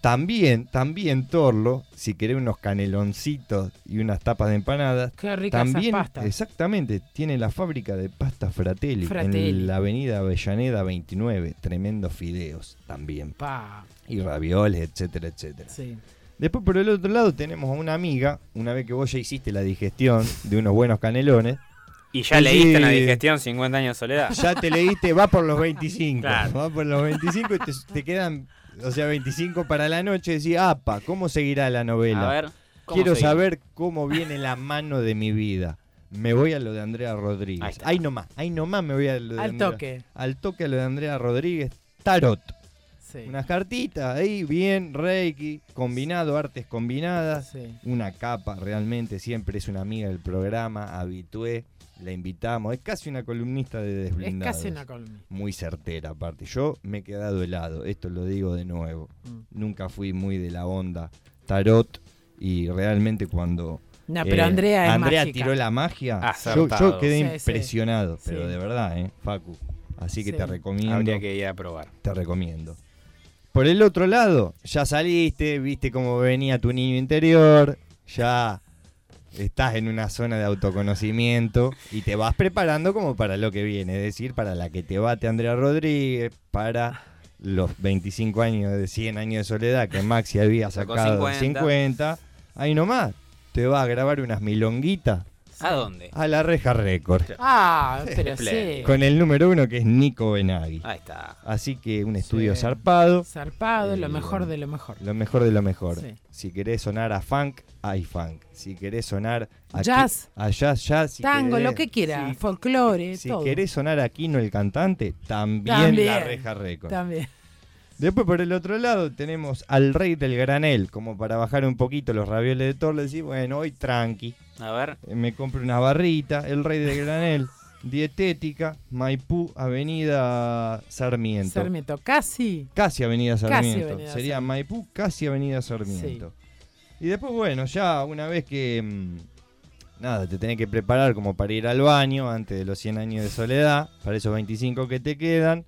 También, también Torlo, si querés unos caneloncitos y unas tapas de empanadas, Qué ricas esas también, pastas. exactamente, tiene la fábrica de pasta Fratelli, Fratelli. en la avenida Avellaneda 29, tremendos fideos también. Pa. Y ravioles, etcétera, etcétera. Sí. Después por el otro lado tenemos a una amiga, una vez que vos ya hiciste la digestión de unos buenos canelones. Y ya leíste en la digestión 50 años de soledad. Ya te leíste, va por los 25. Claro. Va por los 25 y te, te quedan, o sea, 25 para la noche. Decís, apa, ¿cómo seguirá la novela? A ver, ¿cómo Quiero saber cómo viene la mano de mi vida. Me voy a lo de Andrea Rodríguez. Ahí, nomás, ahí nomás me voy a lo de Al Andrea- toque. Al toque a lo de Andrea Rodríguez. Tarot. Sí. Unas cartitas ahí, bien, Reiki, combinado, artes combinadas. Sí. Una capa, realmente, siempre es una amiga del programa, habitué, la invitamos. Es casi una columnista de Es Desblindados. casi una columna. Muy certera, aparte. Yo me he quedado helado, esto lo digo de nuevo. Mm. Nunca fui muy de la onda tarot y realmente cuando. eh, No, pero Andrea es Andrea mágica. tiró la magia. Yo, quedé Sí, sí. impresionado, pero Sí. de verdad, ¿eh? Facu. Así que Sí. te recomiendo. Habría que ir a probar. Te recomiendo. Por el otro lado, ya saliste, viste cómo venía tu niño interior, ya estás en una zona de autoconocimiento y te vas preparando como para lo que viene, es decir, para la que te bate Andrea Rodríguez, para los 25 años de 100 años de soledad que Maxi había sacado de 50. 50, ahí nomás, te va a grabar unas milonguitas ¿A dónde? a la reja récord. Ah, pero sí. Con el número uno que es Nico Benagui. Ahí está. Así que un estudio Sí. zarpado. Zarpado, lo mejor de lo mejor. Lo mejor de lo mejor. Sí. Si querés sonar a funk, hay funk. Si querés sonar a Jazz. qui- a jazz, jazz. Si Tango, querés- lo que quiera, si- folclore, Si todo. querés sonar a Kino el cantante, también, También. la reja récord. También. Después por el otro lado tenemos al rey del granel, como para bajar un poquito los ravioles de Torre, decir, bueno, hoy tranqui, A ver. eh, me compro una barrita, el rey del granel, dietética, Maipú, Avenida Sarmiento. Sarmiento, casi. Casi Avenida Casi Sarmiento. Avenida Sería Sarmiento. Maipú, casi Avenida Sarmiento. Y después, bueno, ya una vez que. mm, nada, te tenés que preparar como para ir al baño antes de los 100 años de soledad, para esos 25 que te quedan.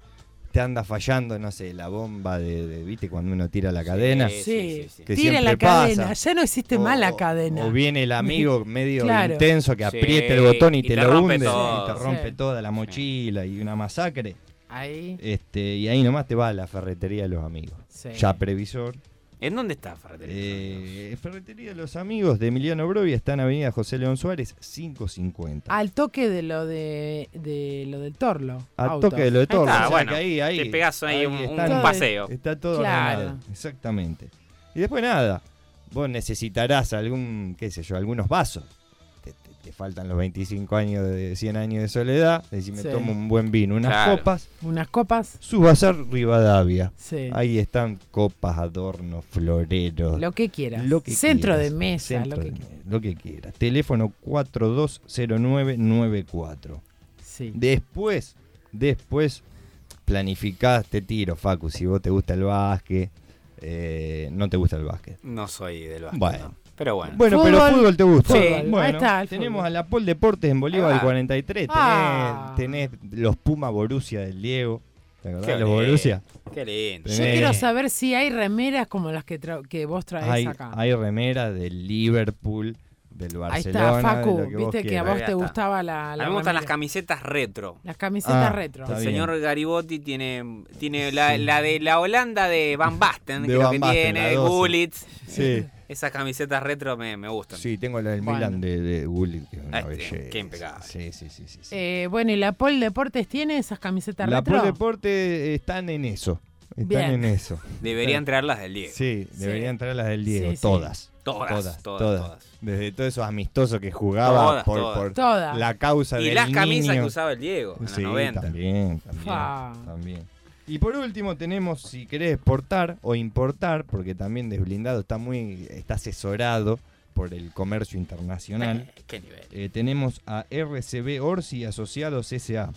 Te anda fallando, no sé, la bomba de, de- ¿viste? Cuando uno tira la cadena. Sí, Que tira la pasa. cadena. Ya no existe más la cadena. O viene el amigo medio Claro. intenso que Sí, aprieta el botón y, y te, te lo hunde todo. y te rompe Sí. toda la mochila y una masacre. Ahí. Este, y ahí nomás te va a la ferretería de los amigos. Sí. Ya previsor. ¿En dónde está Ferretería? Eh, ferretería de los amigos de Emiliano Brovia está en Avenida José León Suárez 550. Al toque de lo de, de lo del Torlo. Al Autos. toque de lo de todo. está, o sea bueno, que ahí, ahí, te pegás ahí un- un están- paseo. Está todo Claro. ordenado. Exactamente. Y después nada, vos necesitarás algún, qué sé yo, algunos vasos. Te, faltan los 25 años de 100 años de soledad. Decís, me Sí. tomo un buen vino, unas Claro. copas. Unas copas. Su bazar Rivadavia. Sí. Ahí están copas, adornos, floreros. Lo que quieras. Lo que Centro quieras. de mesa, Centro lo que de quieras. mesa, lo que quieras. Teléfono 420994. Sí. Después, después planificás, te tiro, Facu, si vos te gusta el básquet, eh, no te gusta el básquet. No soy del básquet. Bueno. no. Pero bueno. Bueno, pero Fútbol. fútbol te gusta. Fútbol. Sí. Ahí está, tenemos fútbol. a la Pol Deportes en Bolívar Ahí del va. 43. Tenés, Ah. tenés los Puma Borussia del Diego. ¿Te acordás Qué de los lindo. Borussia? Qué lindo. Yo quiero saber si hay remeras como las que, tra- que vos traes Hay, acá. hay remera del Liverpool, del Ahí está, Facu. de lo que Viste que a vos te gustaba la. A la mí me gustan las camisetas retro. Las camisetas Ah, retro. El bien. señor Garibotti tiene, tiene la, la de la Holanda de Van Basten, De creo Van que Basten, tiene, la de 12. Gullit. Sí. Esas camisetas retro me, me gustan. Sí, tengo la del Bueno. Milan de, de Gullit, que es una Este, qué impecable. Sí, sí, sí. sí, sí. Eh, bueno, ¿y la Pol Deportes tiene esas camisetas La retro? Pro Deporte están en eso. Están Bien. en eso. Deberían traerlas del Diego. Sí, deberían traer las del Diego, Sí, sí. todas. Todas, todas, todas, todas. todas. Desde todos esos amistosos que jugaba Todas, por, todas. por Todas. la causa Y del las camisas niño. que usaba el Diego en Sí, los 90. también, también. Y por último tenemos, si querés exportar o importar, porque también Desblindado está muy, está asesorado por el comercio internacional. ¿Qué nivel? Eh, tenemos a RCB Orsi Asociados SA.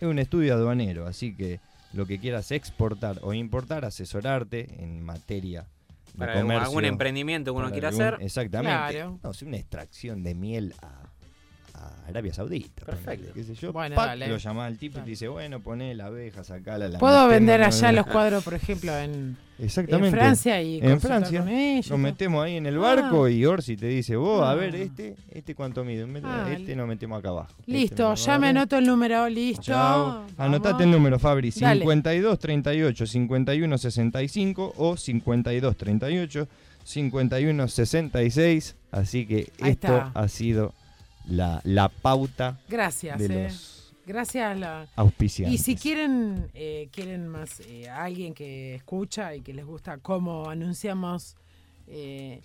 Es un estudio aduanero, así que lo que quieras exportar o importar, asesorarte en materia Para algún, comercio. algún emprendimiento que uno quiera algún- hacer. Exactamente. Claro. No, sé, una extracción de miel a Arabia Saudita. Perfecto. qué sé yo. Bueno, Pac, dale. Lo llamás al tipo y te dice, bueno, poné la abeja, sacala. La Puedo vender en allá los cuadros, por ejemplo, en, Exactamente. en Francia y En Francia. con ellos. Nos metemos ahí en el Ah. barco y Orsi te dice, vos, a Ah. ver, este, este cuánto mide, Un metro, Ah, este nos metemos acá abajo. Este Listo, nos ya me anoto el número, listo. Chao. Anotate el número, Fabri. Dale. 52 38 51 65 o 52 38 51 66. Así que Ahí esto está. ha sido la, la pauta Gracias, de eh. los Gracias. La... auspiciantes. Y si quieren, eh, quieren más eh, a alguien que escucha y que les gusta cómo anunciamos, eh,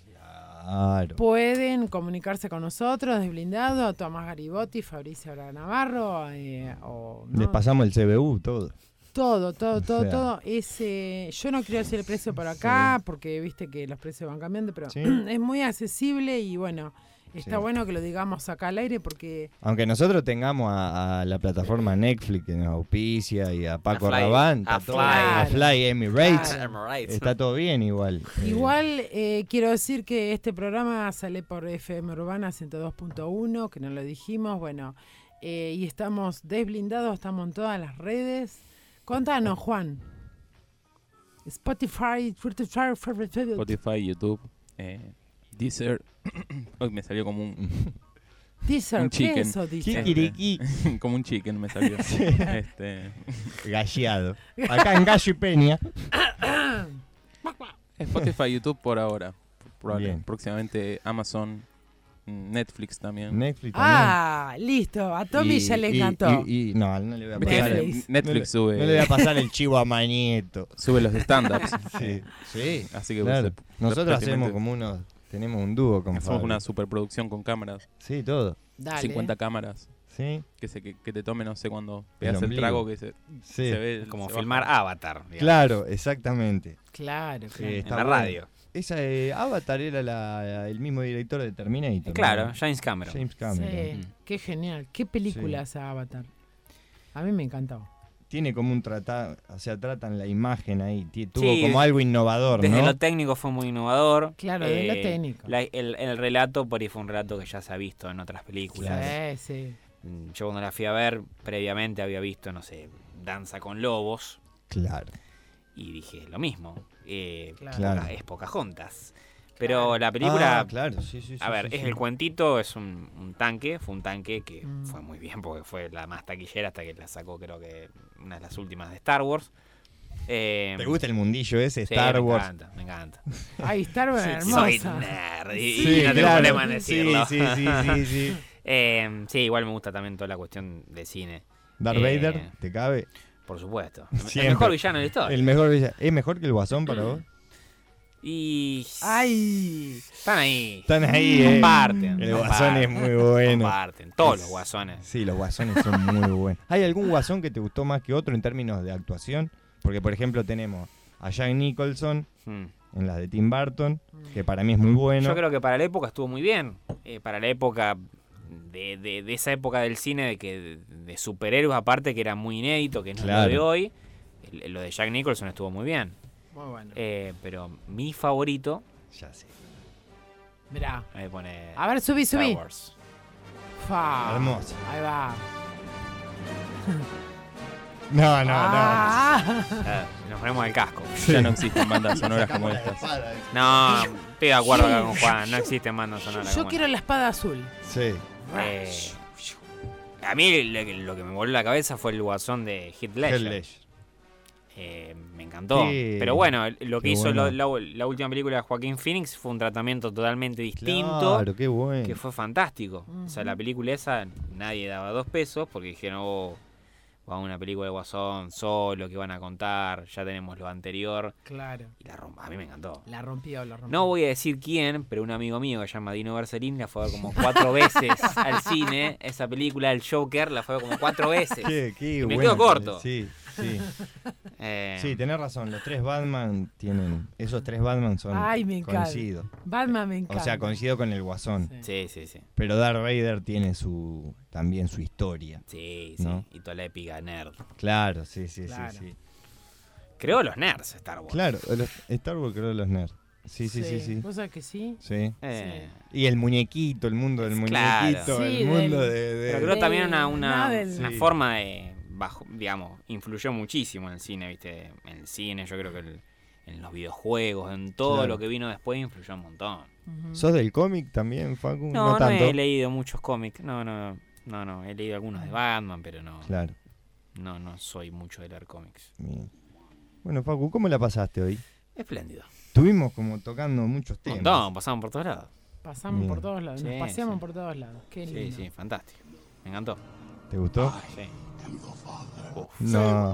Claro. pueden comunicarse con nosotros, Desblindado, Tomás Garibotti, Fabricio Abra Navarro, eh, o Les pasamos el CBU, todo. Todo, todo, O todo, sea. todo. Es, eh, yo no quiero decir el precio por acá, porque viste que los precios van cambiando, pero Sí. es muy accesible y bueno, está Sí. bueno que lo digamos acá al aire porque Aunque nosotros tengamos a, a la plataforma Netflix que nos auspicia y a Paco Rabán, a Fly. a Fly Emirates, está todo bien igual. Igual eh, quiero decir que este programa sale por FM Urbana 102.1, que no lo dijimos, bueno, eh, y estamos desblindados, estamos en todas las redes. Contanos, Juan. Spotify, Spotify, Spotify, YouTube, eh, Deezer. Hoy me salió como un. Deezer, un ¿qué chicken. es eso, Deezer? Kikiriki. como un chicken me salió. este, Galleado. Acá en Gallo y Peña. Spotify, YouTube por ahora. Bien. Próximamente Amazon, Netflix también. Netflix también. Ah, listo, a Tommy Y- ya le encantó. Y, y- no, no le voy a pasar el, Netflix no le- sube- No le voy a pasar el chivo a Manieto. Sube los stand-ups. Sí, sí. Así que claro. Nosotros hacemos como unos. Tenemos un dúo con Hacemos Fabio. una superproducción con cámaras. Sí, todo. Dale. 50 cámaras. Sí. Que, se, que, que te tome, no sé, cuando El pegas el, trago que se, Sí. se ve. Como se filmar baja. Avatar. digamos. Claro, exactamente. Claro, claro. está En la bueno. radio. Esa eh, Avatar era la- el mismo director de Terminator. Eh, claro, ¿no? James Cameron. James Cameron. Sí, qué genial. Qué película Sí. esa Avatar. A mí me encantó. Tiene como un tratado, o sea, tratan la imagen ahí. Tuvo Sí, como algo innovador, Desde ¿no? lo técnico fue muy innovador. Eh, Claro, desde lo técnico. la- el, el relato por ahí fue un relato que ya se ha visto en otras películas. Sí, sí. Mm, Yo cuando la fui a ver, previamente había visto, no sé, Danza con Lobos. Claro. Y dije lo mismo. Eh, Claro. Poca- Es Pocahontas. Pero la película. Ah, claro, sí, sí, sí, A ver, sí, es sí. el cuentito, es un, un tanque. Fue un tanque que Mm. fue muy bien porque fue la más taquillera hasta que la sacó, creo que una de las últimas de Star Wars. Eh, ¿Te gusta el mundillo ese, sí, Star me Wars? encanta, me encanta. Ay, Star Wars Sí, hermosa. Soy nerd y, no tengo claro. problema en decirlo. sí, sí, sí, sí. Eh, sí, igual me gusta también toda la cuestión de cine. Darth Eh, Vader, ¿te cabe? Por supuesto. El mejor villano de la historia. El mejor villano. ¿Es mejor que el Guasón para vos? Y. Ay. Están ahí. Están ahí, eh. Comparten. El Guasón es muy bueno. Comparten. Todos los guasones. Sí, los Guasones son muy buenos. ¿Hay algún Guasón que te gustó más que otro en términos de actuación? Porque, por ejemplo, tenemos a Jack Nicholson Hmm. en las de Tim Burton, que para mí es muy bueno. Yo creo que para la época estuvo muy bien. Eh, para la época de, de- de esa época del cine de que de, de superhéroes aparte que era muy inédito, que no es lo de hoy. lo de Jack Nicholson estuvo muy bien. Muy bueno. Eh, pero mi favorito. Ya sé. Mirá. Ahí pone. A ver, subí, Star subí. Wars. Fa. Hermoso. Ahí va. No, no, no. Ah, nos ponemos el casco. Ya no existen bandas sonoras como estas. No, estoy de acuerdo acá con Juan. No existen bandas sonoras. Yo como quiero la espada azul. Sí. Eh, a mí lo que, me voló la cabeza fue el guasón de Heath Ledger. Eh, me encantó. Sí, Pero bueno, lo que hizo bueno. la, la última película de Joaquín Phoenix fue un tratamiento totalmente distinto. Claro, qué bueno. Que fue fantástico. O sea, la película esa nadie daba dos pesos porque dijeron, oh, vamos a una película de Guasón solo, que van a contar, ya tenemos lo anterior. Claro. Y la romp- a mí me encantó. La rompió, la rompió. No voy a decir quién, pero un amigo mío que se llama Dino Bercerín la fue a ver como cuatro veces al cine. Esa película, el Joker, la fue a ver como cuatro veces. Qué, qué Y me bueno quedo corto. Sí, sí. Eh, Sí, tenés razón. Los tres Batman tienen. Esos tres Batman son. Ay, me encanta. Coincido. Batman me encanta. O sea, coincido con el Guasón. Sí, sí, sí. Pero Darth Vader tiene su también su historia. Sí, sí. ¿no? Y toda la épica nerd. Claro, sí, sí, Claro. sí, sí. Creó los nerds Star Wars. Claro, los- Star Wars creo los nerds. Sí, sí, sí, sí. ¿Vos sabés que sí? Sí. Eh. Y el muñequito, el mundo del Claro. muñequito, Sí, el mundo del- de, de- Pero creo también una, una, no, del- una Sí. forma de bajo, digamos, influyó muchísimo en el cine, viste, en el cine, yo creo que el- en los videojuegos, en todo Claro. lo que vino después influyó un montón. ¿Sos del cómic también, Facu? No, no, tanto. he leído muchos cómics, no, no, no, no, he leído algunos de Batman, pero no, Claro. no, no soy mucho de leer cómics. Bien. Bueno, Facu, ¿cómo la pasaste hoy? Espléndido. Estuvimos como tocando muchos Un temas. montón, pasamos por todos lados. Pasamos Bien. por todos lados, nos Sí, paseamos sí. por todos lados. Qué Sí, lindo. sí, fantástico. Me encantó. ¿Te gustó? Sí. No.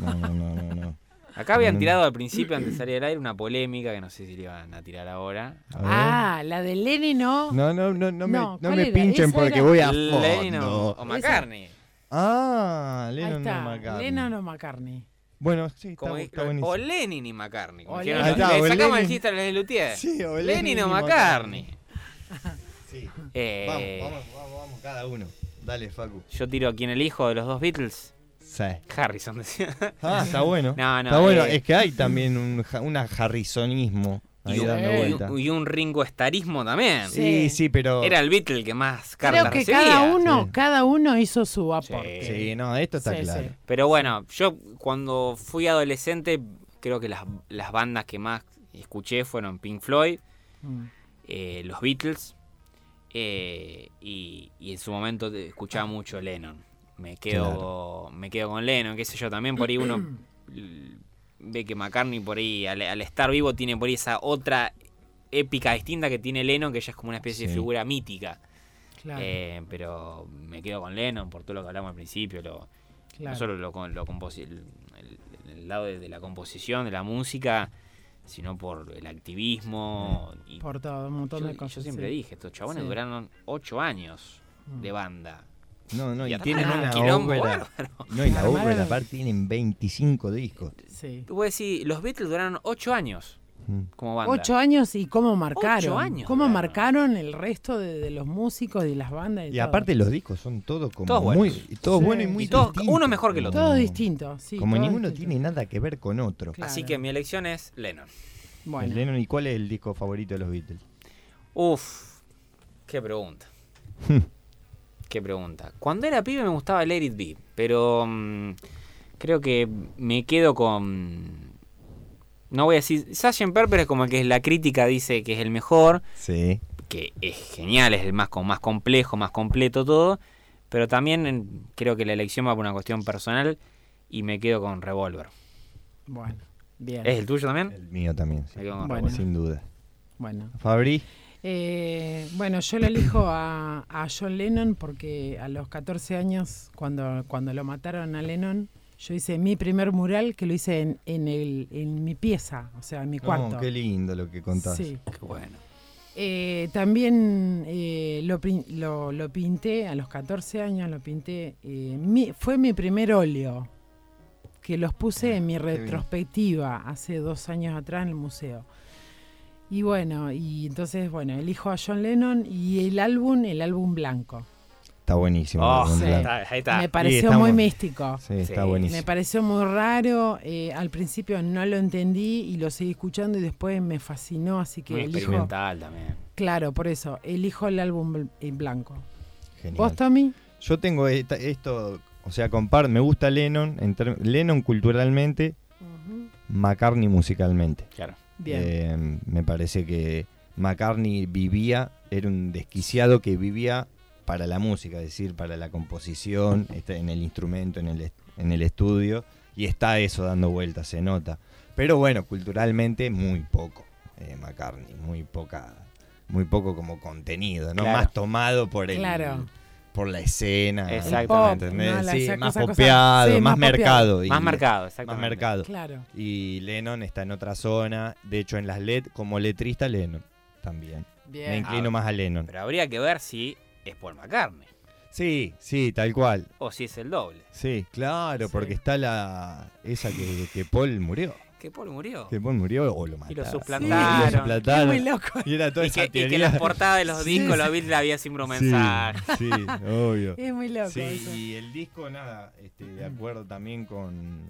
No, no, no, no, no. Acá habían No. tirado al principio, antes de salir al aire, una polémica que no sé si le iban a tirar ahora. A. Ah, la de Lenny no. No, no, no, no, me, No, no ¿cuál me pinchen porque era- voy a Lennon fondo. o McCartney. Ah, Lennon no McCartney. Lennon o McCartney. Bueno, sí, está, Como- está buenísimo. o Lenin y McCartney. O Lenin. está, le o sacamos el Lenin. chiste a los Luthier. Sí, o Lenin Lenin o McCartney. Sí. Eh, Vamos, vamos, vamos, vamos, cada uno. Dale, Facu. Yo tiro a quien elijo de los dos Beatles. Sí. Harrison decía. Ah, está bueno. No, no, está bueno. eh, Es que hay también un, harrisonismo ahí y, dando y vuelta. un- y un Ringo Estarismo también. Sí, sí, pero. Era el Beatle que más Creo cartas que recibía. cada uno, Sí. cada uno hizo su aporte. Sí, no, esto está Sí, claro. sí. Pero bueno, yo cuando fui adolescente, creo que las, las bandas que más escuché fueron Pink Floyd, Mm. eh, los Beatles, eh, y, y en su momento escuchaba mucho Lennon. Me quedo, me quedo con Lennon, qué sé yo, también por ahí uno ve que McCartney por ahí, al, al estar vivo, tiene por ahí esa otra épica distinta que tiene Lennon, que ya es como una especie de figura mítica. Claro. Eh, pero me quedo con Lennon por todo lo que hablamos al principio, lo, Claro. no solo lo, con- lo el- el lado de, de la composición, de la música, sino por el activismo. Y Por todo, un montón yo, de cosas. yo siempre sí. dije, estos chabones Sí. duraron ocho años Mm. de banda. No, no, y, tienen un una ópera. No, y la ópera aparte tienen 25 discos. Sí. Tú puedes decir, los Beatles duraron ocho años. Como banda. Ocho años y cómo marcaron. Ocho años cómo marcaron el resto de, de los músicos y las bandas. Y, Y todo. aparte los discos son todos como Todos muy, buenos. todos Sí. buenos y muy Y todos- distintos. uno mejor que el otro. Todo Como- distinto. Sí, como ninguno distinto. tiene nada que ver con otro. Claro. Así que mi elección es Lennon. Bueno. Lennon, ¿y cuál es el disco favorito de los Beatles? Uf, qué pregunta. qué pregunta. Cuando era pibe me gustaba Let It Be, pero mm, creo que me quedo con... No voy a decir... Sgt. Pepper es como el que la crítica dice que es el mejor, Sí. que es genial, es el más, con- más complejo, más completo todo, pero también en- creo que la elección va por una cuestión personal y me quedo con Revolver. Bueno, bien. ¿Es el tuyo también? El mío también, sí. Me quedo con Bueno. Revolver. sin duda. Bueno. Fabri, Eh, bueno, yo le elijo a, a John Lennon porque a los 14 años, cuando, cuando lo mataron a Lennon, yo hice mi primer mural que lo hice en, en, el, en mi pieza, o sea, en mi cuarto. no, qué lindo lo que contás. Sí. Qué bueno. Eh, también eh, lo, lo, lo pinté a los 14 años, lo pinté. eh, mi- fue mi primer óleo que los puse en mi retrospectiva hace dos años atrás en el museo. Y bueno, y entonces, bueno, elijo a John Lennon y el álbum, el álbum blanco. Está buenísimo. Oh, el sí. álbum está- ahí está. Me pareció estamos- muy místico. Sí, está Sí. buenísimo. Me pareció muy raro. eh, al principio no lo entendí y lo seguí escuchando y después me fascinó, así que Muy elijo. experimental también. Claro, por eso, elijo el álbum en blanco. Genial. ¿Vos, Tommy? Yo tengo esta- esto O sea, compar, me gusta Lennon, Lennon culturalmente, McCartney musicalmente. Claro. Eh, me parece que McCartney vivía, era un desquiciado que vivía para la música, es decir, para la composición, está en el instrumento, en el, en el estudio, y está eso dando vueltas, se nota. Pero bueno, culturalmente muy poco, eh, McCartney, muy poca, muy poco como contenido, ¿no? Más tomado por el por la escena, exactamente, sí, más copiado, más, mercado, más mercado, exactamente. Más mercado. Claro. Y Lennon está en otra zona, de hecho en las LED como letrista Lennon también. Me inclino ah, más a Lennon. Pero habría que ver si es Paul McCartney. Sí, sí, tal cual. O si es el doble. Sí, claro, porque está la esa que, que Paul murió. Que Paul murió. Que Paul murió o lo mataron. Y lo suplantaron. Sí, lo suplantaron. muy loco. Y era toda y esa que, teoría. Y que las portadas de los discos, sí, los Beatles había siempre un mensaje. Sí, obvio. Es muy loco. Sí, eso. y el disco, nada, este, de acuerdo también con,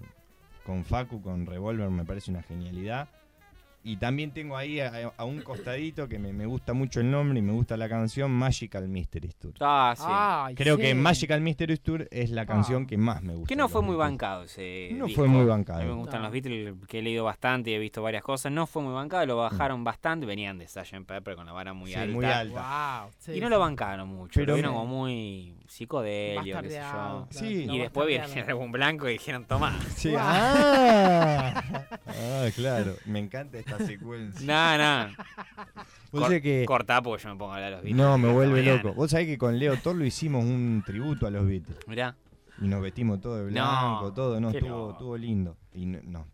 con Facu, con Revolver, me parece una genialidad. Y también tengo ahí a, a un costadito que me, me, gusta mucho el nombre y me gusta la canción Magical Mystery Tour. Ah, sí. Ay, Creo sí. que Magical Mystery Tour es la canción Ah. que más me gusta. Que no fue muy Beatles. bancado ese No disco. fue muy bancado. A mí me gustan No. los Beatles, que he leído bastante y he visto varias cosas. No fue muy bancado, lo bajaron bastante. Venían de Sgt. Pepper con la vara muy Sí, alta. muy alta. Wow. sí, y no sí. lo bancaron mucho. Pero lo vieron me- como muy psicodelio, qué sé yo. Sí. Y después vieron bastardearon. un blanco y dijeron, toma. Sí, Wow. ah, ah, claro. Me encanta esta secuencia. No, no. Vos Cor- sabés que- Cortá porque yo me pongo a hablar de los Beatles. No, me vuelve mañana. loco. Vos sabés que con Leo Torlo hicimos un tributo a los Beatles. Mirá. Y nos vestimos todo de blanco, No, todo, no, estuvo, estuvo lindo. Y no- nos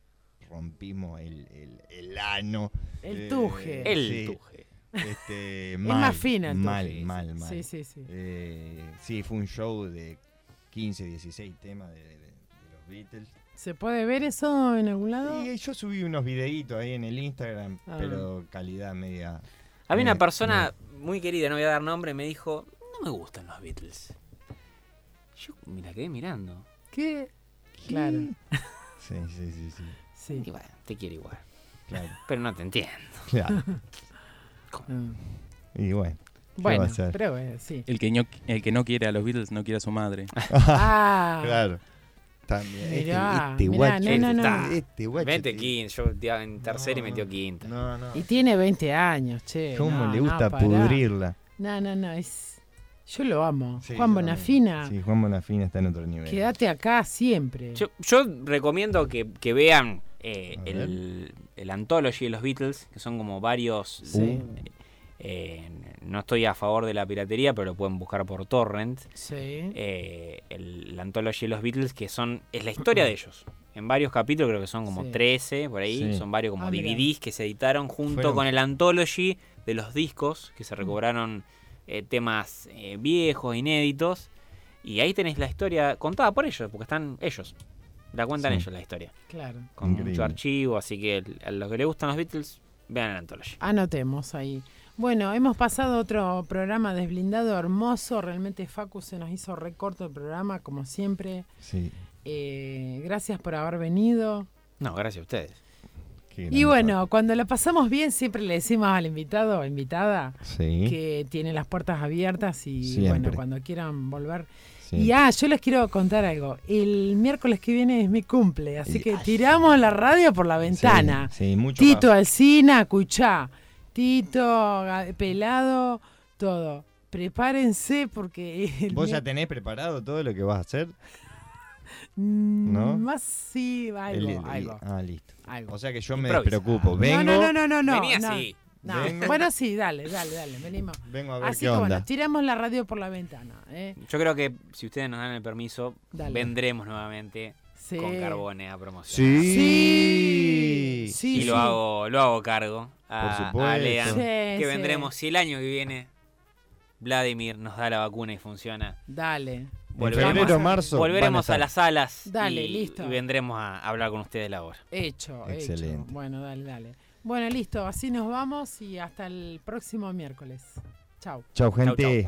rompimos el, el, el ano. El Eh, tuje. El sí, tuje. Este, Es más fino el Mal, mal, mal. Sí, sí, sí. Eh, sí, fue un show de 15, 16 temas de, de- de los Beatles. ¿Se puede ver eso en algún lado? Y yo subí unos videitos ahí en el Instagram, Ah. pero calidad media. Había una persona muy querida, no voy a dar nombre, me dijo, no me gustan los Beatles. Yo me la quedé mirando. ¿Qué? Claro. Sí, sí, sí, sí. Sí. Y bueno, te quiero igual. Claro. Pero no te entiendo. claro. Mm. Y bueno. ¿qué Bueno, va a ser? pero bueno, sí. El que, no, el que no quiere a los Beatles no quiere a su madre. Ah, Claro. También. Este- Mirá, este, mirá, guacho. no, no, no. Este guacho. Vente te- quinta, yo en tercera y metió quinta. No, no. Y tiene 20 años, che. ¿Cómo no, le gusta pudrirla? No, no, no, es... Yo lo amo. Sí, Juan Bonafina. Sí, Juan Bonafina está en otro nivel. quédate acá siempre. Yo, yo recomiendo que, que vean eh, el, el Anthology de los Beatles, que son como varios... Sí. eh, no estoy a favor de la piratería, pero lo pueden buscar por torrent. Sí. eh, el, la Anthology de los Beatles, que son es la historia de ellos. En varios capítulos, creo que son como Sí. 13, por ahí. Sí. Son varios como Ah, mirá. DVDs que se editaron junto Fueron- con el Anthology de los discos, que Mm. se recobraron eh, temas eh, viejos, inéditos. Y ahí tenés la historia contada por ellos, porque están ellos. La cuentan Sí. ellos la historia. Claro. Con Increíble. mucho archivo, así que a los que les gustan los Beatles, vean el Anthology. Anotemos ahí. Bueno, hemos pasado otro programa desblindado hermoso. Realmente Facu se nos hizo recorto el programa, como siempre. Sí. Eh, gracias por haber venido. No, gracias a ustedes. Y bueno, cuando la pasamos bien, siempre le decimos al invitado o invitada Sí. que tiene las puertas abiertas y Siempre. bueno, cuando quieran volver. Sí. Y ah, yo les quiero contar algo. El miércoles que viene es mi cumple, así que tiramos la radio por la ventana. Sí, sí, mucho Tito más. Alcina, Cuchá, Tito, Pelado, todo. Prepárense porque... el ¿Vos ya tenés preparado todo lo que vas a hacer? Mm, ¿no? Más sí, algo, El- el- algo. Ah, listo. algo. O sea que yo me Improvisa. despreocupo. Vengo, no, no, no, no, no. Vení así. no. Vengo. Bueno, sí, dale, dale, dale, venimos. vengo a ver Así qué que onda. bueno, tiramos la radio por la ventana. ¿eh? Yo creo que si ustedes nos dan el permiso, Dale. vendremos nuevamente Sí. con Carbone a promocionar. Sí. Sí, sí, y sí. lo hago, lo hago cargo a, Por a supuesto. Lean, Sí, que sí. vendremos si el año que viene Vladimir nos da la vacuna y funciona. Dale. Febrero, marzo. Volveremos a, las salas Dale, y, listo. y vendremos a hablar con ustedes la hora. Hecho, Excelente. hecho. Bueno, dale, dale. Bueno, listo, así nos vamos y hasta el próximo miércoles. Chau. Chau, gente.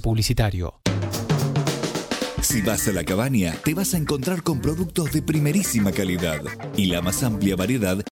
publicitario. Si vas a la cabaña, te vas a encontrar con productos de primerísima calidad y la más amplia variedad